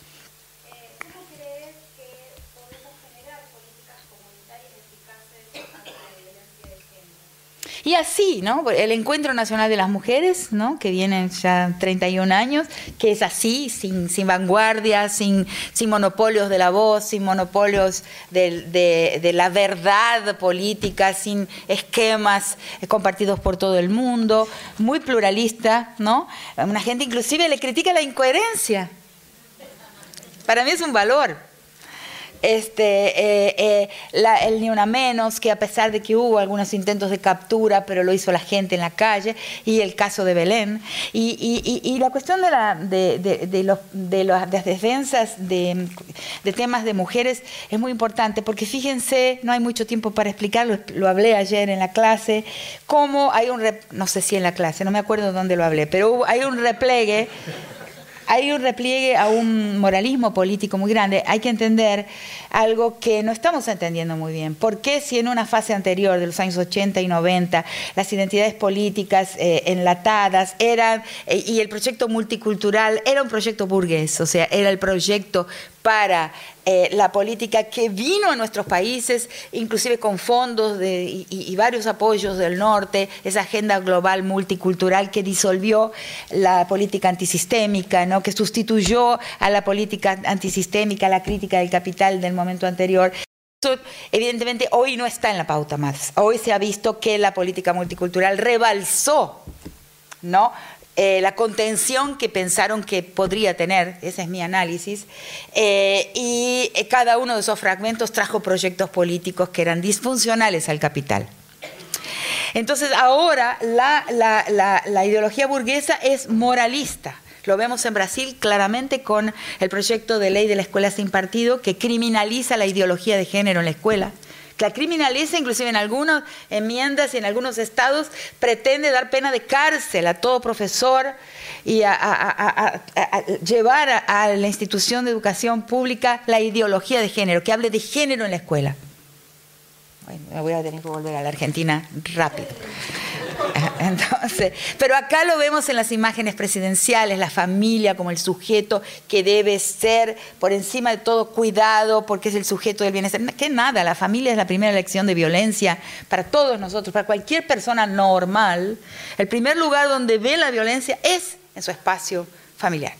Y así, ¿no? El Encuentro Nacional de las Mujeres, ¿no? Que viene ya 31 años, que es así, sin, sin vanguardia, sin, sin monopolios de la voz, sin monopolios de, de, la verdad política, sin esquemas compartidos por todo el mundo, muy pluralista, ¿no? Una gente inclusive le critica la incoherencia. Para mí es un valor. Este, eh, eh, la- el Ni Una Menos, que a pesar de que hubo algunos intentos de captura, pero lo hizo la gente en la calle, y el caso de Belén. Y, y- la cuestión de, la, de, los, de las de las defensas de, temas de mujeres es muy importante, porque fíjense, no hay mucho tiempo para explicarlo, lo hablé ayer en la clase, cómo hay un, no sé si en la clase, no me acuerdo dónde lo hablé, pero hay un repliegue hay un repliegue a un moralismo político muy grande. Hay que entender algo que no estamos entendiendo muy bien. ¿Por qué si en una fase anterior de los años 80 y 90 las identidades políticas eh, enlatadas eran, eh, y el proyecto multicultural era un proyecto burgués, o sea, era el proyecto para eh, la política que vino a nuestros países, inclusive con fondos de- y, varios apoyos del norte, esa agenda global multicultural que disolvió la política antisistémica, ¿no? que sustituyó a la política antisistémica, la crítica del capital del momento anterior. Evidentemente, hoy no está en la pauta más. Hoy se ha visto que la política multicultural rebalsó ¿no? Eh, la contención que pensaron que podría tener, ese es mi análisis, eh, y eh, cada uno de esos fragmentos trajo proyectos políticos que eran disfuncionales al capital. Entonces ahora la, la- la- la ideología burguesa es moralista. Lo vemos en Brasil claramente con el proyecto de ley de la escuela sin partido que criminaliza la ideología de género en la escuela. La criminaliza inclusive en algunas enmiendas y en algunos estados pretende dar pena de cárcel a todo profesor y a, a- llevar a la institución de educación pública la ideología de género, que hable de género en la escuela. Me voy a tener que volver a la Argentina rápido. Entonces, pero acá lo vemos en las imágenes presidenciales, la familia como el sujeto que debe ser por encima de todo cuidado porque es el sujeto del bienestar. Que nada, la familia es la primera lección de violencia para todos nosotros, para cualquier persona normal. El primer lugar donde ve la violencia es en su espacio familiar.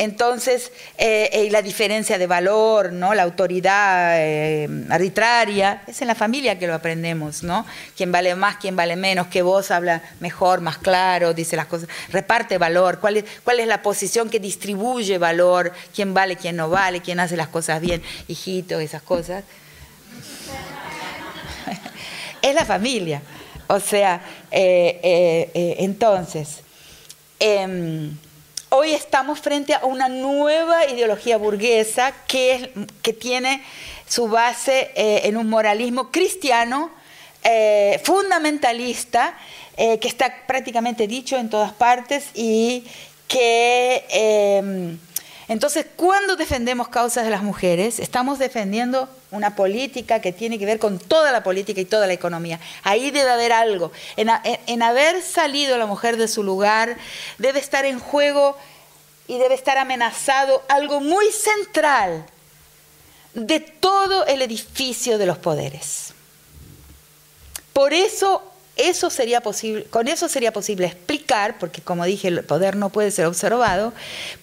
Entonces, eh, eh, la diferencia de valor, ¿no? la autoridad eh, arbitraria, es en la familia que lo aprendemos, ¿no? Quién vale más, quién vale menos, qué voz habla mejor, más claro, dice las cosas, reparte valor, cuál es, cuál es la posición que distribuye valor, quién vale, quién no vale, quién hace las cosas bien, hijito, esas cosas. es la familia. O sea, eh, entonces, em, hoy estamos frente a una nueva ideología burguesa que, tiene su base eh, en un moralismo cristiano, eh, fundamentalista, eh, que está prácticamente dicho en todas partes y que... entonces, cuando defendemos causas de las mujeres, estamos defendiendo una política que tiene que ver con toda la política y toda la economía. Ahí debe haber algo. En haber salido la mujer de su lugar, debe estar en juego y debe estar amenazado algo muy central de todo el edificio de los poderes. Por eso, eso sería posible, con eso sería posible explicar, porque como dije, el poder no puede ser observado,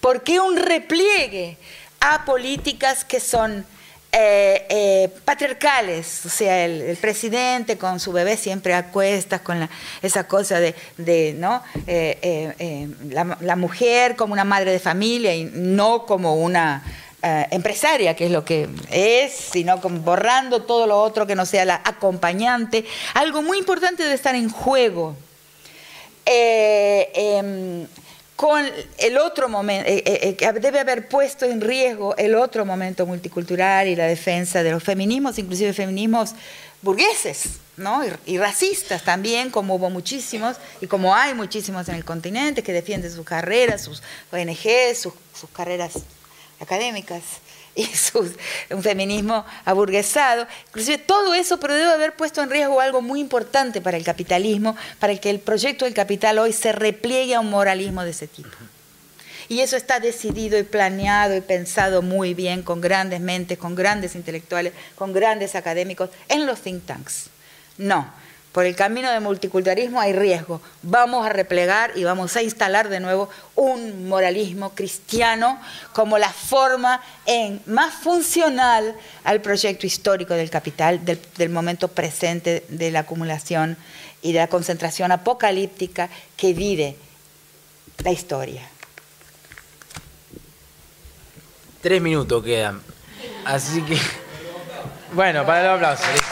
por qué un repliegue a políticas que son eh, eh, patriarcales, o sea, el, presidente con su bebé siempre a cuestas, con esa cosa de, ¿no? Eh, la mujer como una madre de familia y no como una eh, empresaria, que es lo que es, sino como borrando todo lo otro que no sea la acompañante. Algo muy importante debe estar en juego. Eh, em, con el otro momento, eh, debe haber puesto en riesgo el otro momento multicultural y la defensa de los feminismos, inclusive feminismos burgueses, ¿no? Y, y racistas también, como hubo muchísimos, y como hay muchísimos en el continente que defienden sus carreras, sus ONG, sus, sus carreras académicas y sus, un feminismo aburguesado, inclusive todo eso, pero debe haber puesto en riesgo algo muy importante para el capitalismo, para que el proyecto del capital hoy se repliegue a un moralismo de ese tipo. Y eso está decidido y planeado y pensado muy bien con grandes mentes, con grandes intelectuales, con grandes académicos en los think tanks. No, por el camino del multiculturalismo hay riesgo. Vamos a replegar y vamos a instalar de nuevo un moralismo cristiano como la forma en, más funcional al proyecto histórico del capital, del, del momento presente de la acumulación y de la concentración apocalíptica que vive la historia. Tres minutos quedan. Así que, bueno, para el aplauso. listo.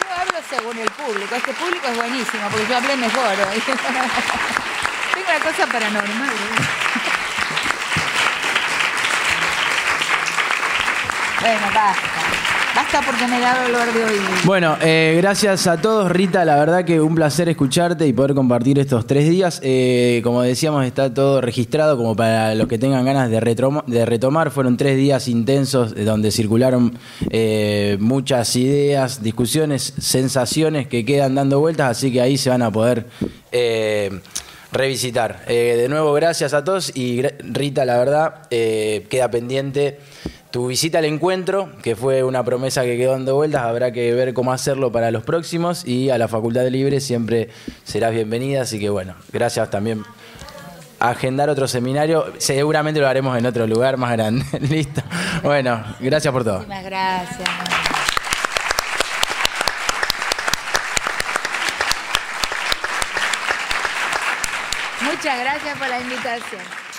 Yo hablo según el Este público es buenísimo porque yo hablé mejor hoy. Tengo una cosa paranormal. ¿eh? Bueno, basta. Basta porque me da dolor de oído. Bueno, eh, gracias a todos, Rita. La verdad que un placer escucharte y poder compartir estos tres días. Eh, como decíamos, está todo registrado como para los que tengan ganas de, retomar. Fueron tres días intensos eh, donde circularon muchas ideas, discusiones, sensaciones que quedan dando vueltas, así que ahí se van a poder revisitar. De nuevo, gracias a todos y Rita, la verdad, queda pendiente tu visita al encuentro, que fue una promesa que quedó dando vueltas, habrá que ver cómo hacerlo para los próximos y a la Facultad Libre siempre serás bienvenida, así que bueno, gracias también. Agendar otro seminario, seguramente lo haremos en otro lugar más grande. Listo. Bueno, gracias por todo. Muchísimas gracias. Muchas gracias por la invitación.